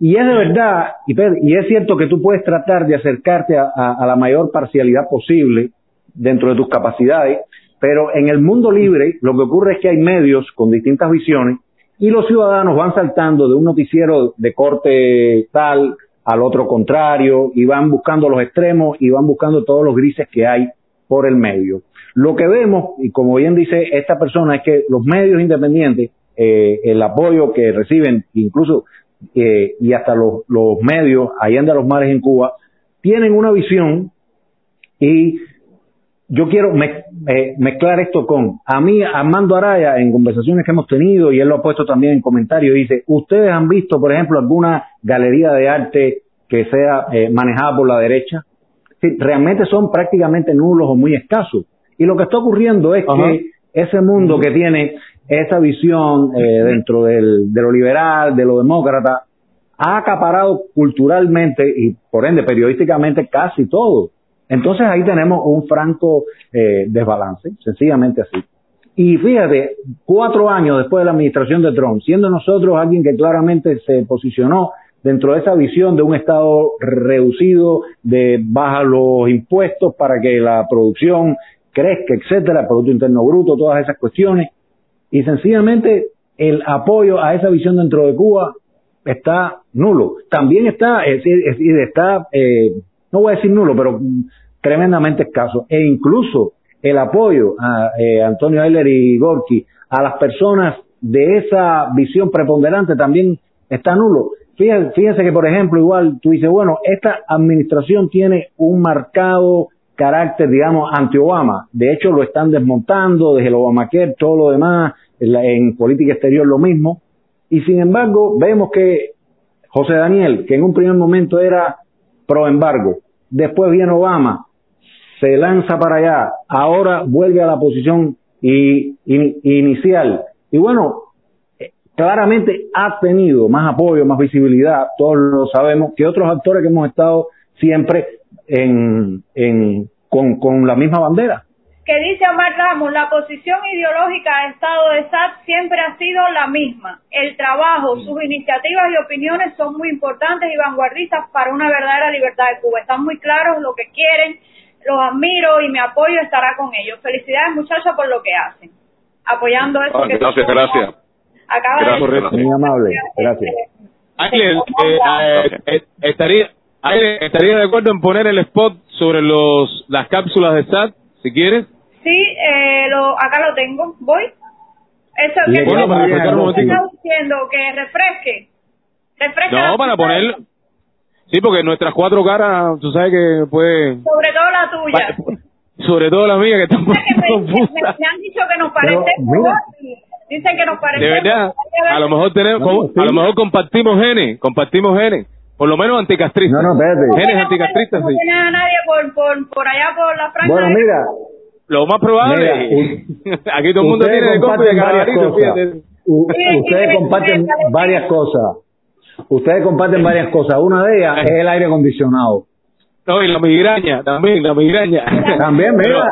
Y es de verdad, y, Pedro, y es cierto que tú puedes tratar de acercarte a, a- a la mayor parcialidad posible dentro de tus capacidades, pero en el mundo libre lo que ocurre es que hay medios con distintas visiones Y los ciudadanos van saltando de un noticiero de corte tal al otro contrario y van buscando los extremos y van buscando todos los grises que hay por el medio. Lo que vemos, y como bien dice esta persona, es que los medios independientes, eh, el apoyo que reciben, incluso eh, y hasta los, los medios allá de los mares en Cuba, tienen una visión y yo quiero me- eh, mezclar esto con, a mí, Armando Araya, en conversaciones que hemos tenido, y él lo ha puesto también en comentarios, dice, ¿ustedes han visto, por ejemplo, alguna galería de arte que sea eh, manejada por la derecha? Sí, realmente son prácticamente nulos o muy escasos. Y lo que está ocurriendo es que ese mundo que tiene esa visión eh, dentro del, de lo liberal, de lo demócrata, ha acaparado culturalmente y por ende periodísticamente casi todo. Entonces ahí tenemos un franco eh, desbalance, sencillamente así. Y fíjate, cuatro años después de la administración de Trump, siendo nosotros alguien que claramente se posicionó dentro de esa visión de un Estado reducido, de bajar los impuestos para que la producción crezca, etcétera, Producto Interno Bruto, todas esas cuestiones, y sencillamente el apoyo a esa visión dentro de Cuba está nulo. También está, es está, eh, no voy a decir nulo, pero tremendamente escaso. E incluso el apoyo a eh, Antonio Ayler y Gorky a las personas de esa visión preponderante también está nulo. Fíjense, fíjense que, por ejemplo, igual tú dices, bueno, esta administración tiene un marcado carácter, digamos, anti-Obama. De hecho, lo están desmontando desde el Obamacare, todo lo demás, en, la- en política exterior lo mismo. Y sin embargo, vemos que José Daniel, que en un primer momento era pro embargo, después viene Obama, se lanza para allá, ahora vuelve a la posición inicial. Y bueno, eh, claramente ha tenido más apoyo, más visibilidad, todos lo sabemos, que otros actores que hemos estado siempre en, en, con, con la misma bandera. que dice Omar Ramos, la posición ideológica del Estado de SAT siempre ha sido la misma. El trabajo, sus iniciativas y opiniones son muy importantes y vanguardistas para una verdadera libertad de Cuba. Están muy claros lo que quieren, los admiro y mi apoyo estará con ellos. Felicidades muchachos por lo que hacen. Apoyando eso Ah, que gracias, gracias. acaba de Gracias, Muy amable, gracias. Ángel, eh, eh, eh, estaría, Ángel, estaría de acuerdo en poner el spot sobre los las cápsulas de SAT, si quieres. Sí, eh, lo, acá lo tengo. ¿Voy? Eso Sí, que bueno, para refrescar un ¿qué momentito. está diciendo que refresque. Refresque No, para tuya, poner... Sí, porque nuestras cuatro caras, tú sabes que puede... Sobre todo la tuya. Sobre todo la mía, que está me- confusa. me han dicho que nos parecemos. mira. Dicen que nos De parecemos. verdad, a lo mejor tenemos, a lo mejor compartimos genes, compartimos genes, por lo menos anticastristas. No, no, espérate. Genes anticastristas, No sí. tienes a nadie por, por, por allá por la franja. Bueno, mira, Lo más probable, Mira, aquí todo el mundo tiene de compra y de fíjate. U- ustedes comparten varias cosas. Ustedes comparten varias cosas. Una de ellas es el aire acondicionado. No, y la migraña, también, la migraña. También, mira.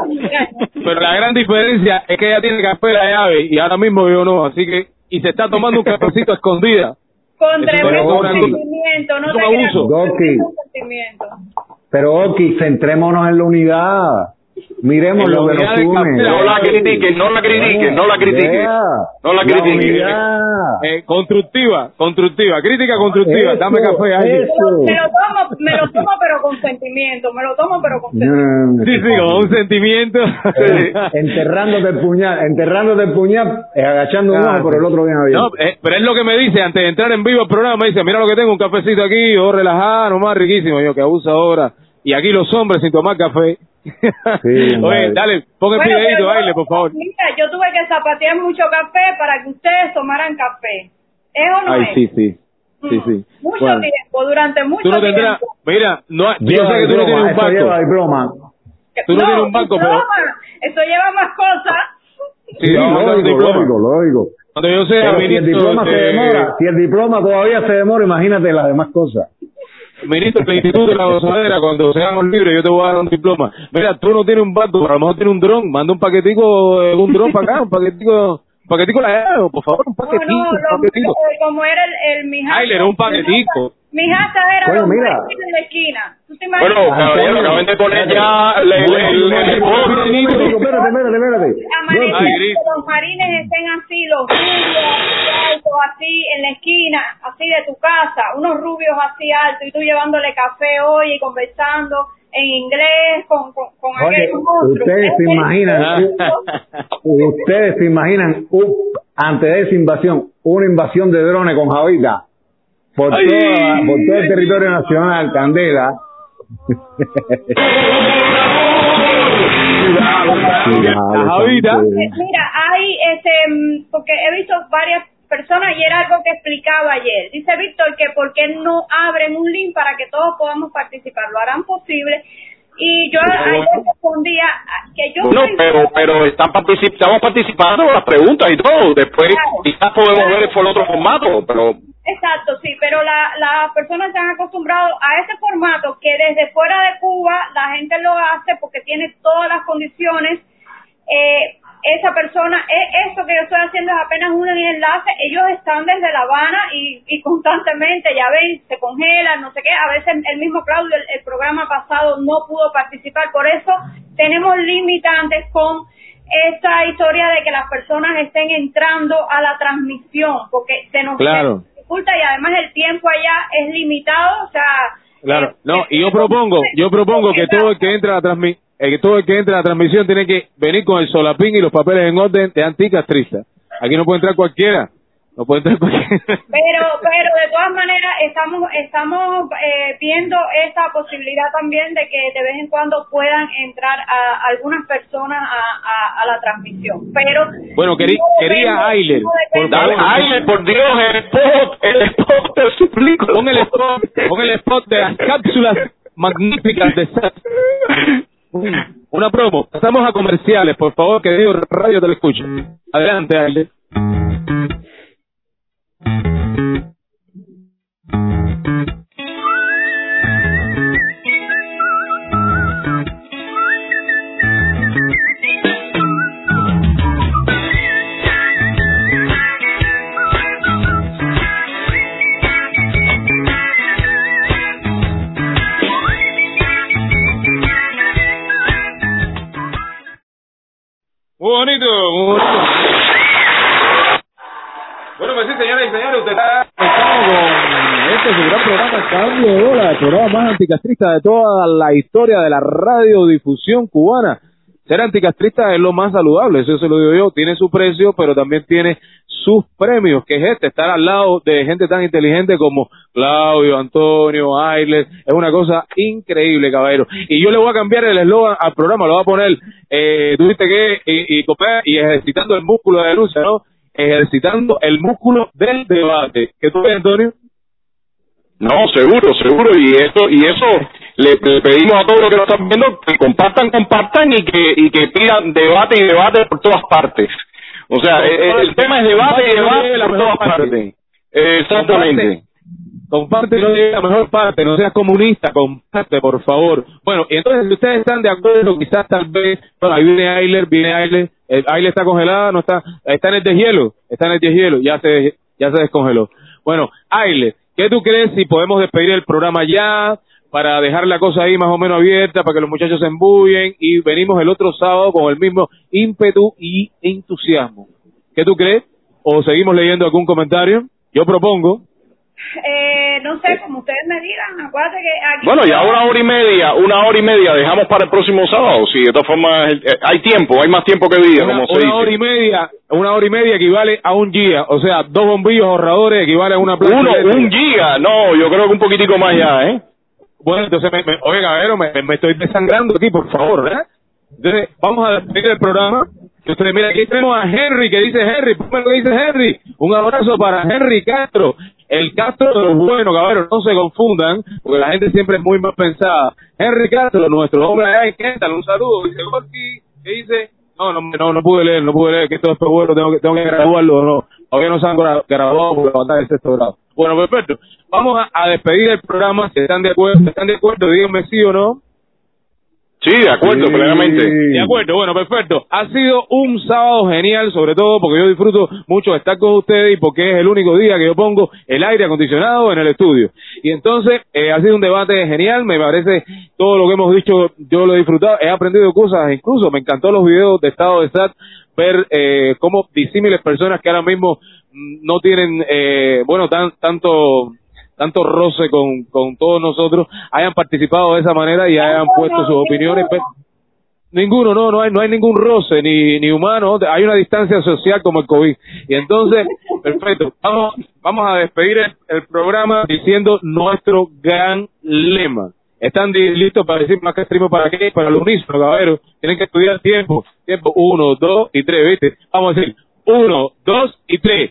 Pero la gran diferencia es que ella tiene café la llave y ahora mismo yo no, así que, y se está tomando un cafecito escondida. Con Eso tremendo es una cosa- sentimiento. No te abuso. sentimiento. Pero, Oki, centrémonos en la unidad. Miremos lo que nos une. No la critiquen, no la critiquen, no la critiquen. No la critiquen. Eh, constructiva, constructiva, crítica constructiva, Eso, dame café ahí. eso. Me lo tomo, me lo tomo pero con sentimiento. Me lo tomo pero con No, sentimiento. Sí, sí, como un sentimiento. Eh, enterrándote el puñal, enterrándote el puñal, eh, agachando un ojo, pero el otro bien abierto. No, eh, pero es lo que me dice antes de entrar en vivo al programa, me dice, mira lo que tengo, un cafecito aquí, yo relajado, nomás riquísimo, yo que abuso ahora. Y aquí los hombres sin tomar café. Oye, madre. dale, pon el Bueno, videito, baile, por favor. Mira, yo tuve que zapatear mucho café para que ustedes tomaran café. ¿Es o no Ay, es? sí, sí. Sí, sí. Mucho Bueno, tiempo, durante mucho tú no tendrás, tiempo. mira, no, yo Lleva sé que tú no tienes un eso lleva banco. diploma. Tú no tienes un banco, pero... Eso lleva más cosas. Sí, No, no, no, lógico, lógico, lógico. Cuando yo sea Pero si el diploma se de- demora, si el diploma todavía se demora, imagínate las demás cosas. Ministro del Instituto de la Gozadera, cuando seamos libres, yo te voy a dar un diploma. Mira, tú no tienes un pero a lo mejor tienes un dron. Manda un paquetico, eh, un dron para acá, un paquetico, un paquetico la por favor, un No, paquetico, no, un lo- paquetico. como era el, el Mijares. Ay, le era un paquetico. Mi hasta era Bueno, los mira. marines en la esquina. ¿Tú te imaginas? Bueno, caballero, acaban de poner ya el. Espérate, espérate, espérate. Amanece Yoshi, que los marines estén así, los rubios, así altos, así en la esquina, así de tu casa, unos rubios así altos, y tú llevándole café hoy y conversando en inglés con, con, con Oye, aquellos monstruos. ustedes se imaginan, ustedes se imaginan uh, antes de esa invasión, una invasión de drones con Javita por, toda, por todo el territorio nacional, Candela. Javita. Eh, Mira, hay este, mm, porque he visto varias personas y era algo que explicaba ayer. Dice Víctor que por qué no abren un link para que todos podamos participar. Lo harán posible. Y yo ayer respondía que yo No, pero, pero están particip estamos participando en las preguntas y todo. Después quizás podemos ver por otro formato, pero Exacto, sí, pero la- las personas se han acostumbrado a ese formato que desde fuera de Cuba la gente lo hace porque tiene todas las condiciones. Eh, esa persona, esto que yo estoy haciendo es apenas un enlace, ellos están desde La Habana y, y constantemente, ya ven, se congelan, no sé qué, a veces el mismo Claudio, el, el programa pasado no pudo participar, por eso tenemos limitantes con esta historia de que las personas estén entrando a la transmisión, porque se nos Claro. dificulta y además el tiempo allá es limitado, o sea, Claro, no, y yo propongo, yo propongo que todo el que entra a la transmi- eh, que todo el que entra a la transmisión tiene que venir con el solapín y los papeles en orden de anticastrista. Aquí no puede entrar cualquiera, no puede pero pero de todas maneras estamos estamos eh, viendo esa posibilidad también de que de vez en cuando puedan entrar a algunas personas a, a, a la transmisión, pero Bueno, querí- no quería Ailer, por dale, por Dios, el spot, el spot, te suplico. Pon el spot, pon el spot de las cápsulas magníficas de. Una promo. Pasamos a comerciales, por favor, que digo radio te lo escucho. Adelante, Ailer. Muy bonito, muy bonito. Bueno, pues sí, señoras y señores, usted está este su gran programa Cambio de Bola, el programa más anticastrista de toda la historia de la radiodifusión cubana. Ser anticastrista es lo más saludable, eso se lo digo yo, tiene su precio, pero también tiene sus premios, que es este, estar al lado de gente tan inteligente como Claudio, Antonio, Ailes, es una cosa increíble, caballero. Y yo le voy a cambiar el eslogan al programa, lo voy a poner, eh, tuviste que, y, y, y ejercitando el músculo de denuncia, ¿no? Ejercitando el músculo del debate. ¿Qué tú ves, Antonio? No, seguro, seguro, y eso, y eso le, le pedimos a todos los que nos están viendo que compartan, compartan y que, y que pidan debate y debate por todas partes. O sea, el, el tema es debate y debate por todas partes. Exactamente. Comparte no llegue a la mejor parte, no seas comunista, comparte, por favor. Bueno, y entonces si ustedes están de acuerdo, quizás tal vez, bueno, ahí viene Ailer, viene Ailer, Ailer está congelada, no está, está en el deshielo, está en el deshielo, ya se, ya se descongeló. Bueno, Ailer, ¿qué tú crees si podemos despedir el programa ya? para dejar la cosa ahí más o menos abierta, para que los muchachos se embullen y venimos el otro sábado con el mismo ímpetu y entusiasmo. ¿Qué tú crees? ¿O seguimos leyendo algún comentario? Yo propongo Eh, no sé, como ustedes me digan, acuérdate que aquí... Bueno, ya una hora y media, una hora y media dejamos para el próximo sábado. Sí, de todas formas, eh, hay tiempo, hay más tiempo que día, una, como se una dice. hora y media, una hora y media equivale a un día, o sea, dos bombillos ahorradores equivale a una Uno, un giga, no, yo creo que un poquitico más ya, ¿eh? Bueno, entonces, me, me, oye, caballero, me, me estoy desangrando aquí, por favor, ¿verdad? Entonces, vamos a despedir el programa. Entonces, mira, aquí tenemos a Henry, que dice Henry, que dice Henry. Un abrazo para Henry Castro, el Castro de los buenos, caballero, no se confundan, porque la gente siempre es muy mal pensada. Henry Castro, nuestro hombre allá en Kendall, un saludo. Dice, Gorky, ¿qué dice? No, no, no, no pude leer, no pude leer, que esto es bueno, tengo que, tengo que graduarlo, no. Todavía no se han gra- graduado por levantar el sexto grado. Bueno, perfecto. Vamos a, a despedir el programa, si están de acuerdo, si están de acuerdo, díganme sí o no. Sí, de acuerdo, Sí. plenamente. De acuerdo, bueno, perfecto. Ha sido un sábado genial, sobre todo porque yo disfruto mucho de estar con ustedes y porque es el único día que yo pongo el aire acondicionado en el estudio. Y entonces, eh, ha sido un debate genial, me parece todo lo que hemos dicho, yo lo he disfrutado, he aprendido cosas, incluso me encantó los videos de estado de SAT, ver eh, cómo disímiles personas que ahora mismo mm, no tienen, eh, bueno, tan, tanto tanto roce con, con todos nosotros hayan participado de esa manera y hayan puesto sus opiniones Pe- ninguno no no hay no hay ningún roce ni ni humano hay una distancia social como el covid. Y entonces perfecto vamos vamos a despedir el, el programa diciendo nuestro gran lema. Están listos para decir más castrismo para qué para el unísono caballeros. Tienen que estudiar tiempo tiempo uno dos y tres viste vamos a decir uno dos y tres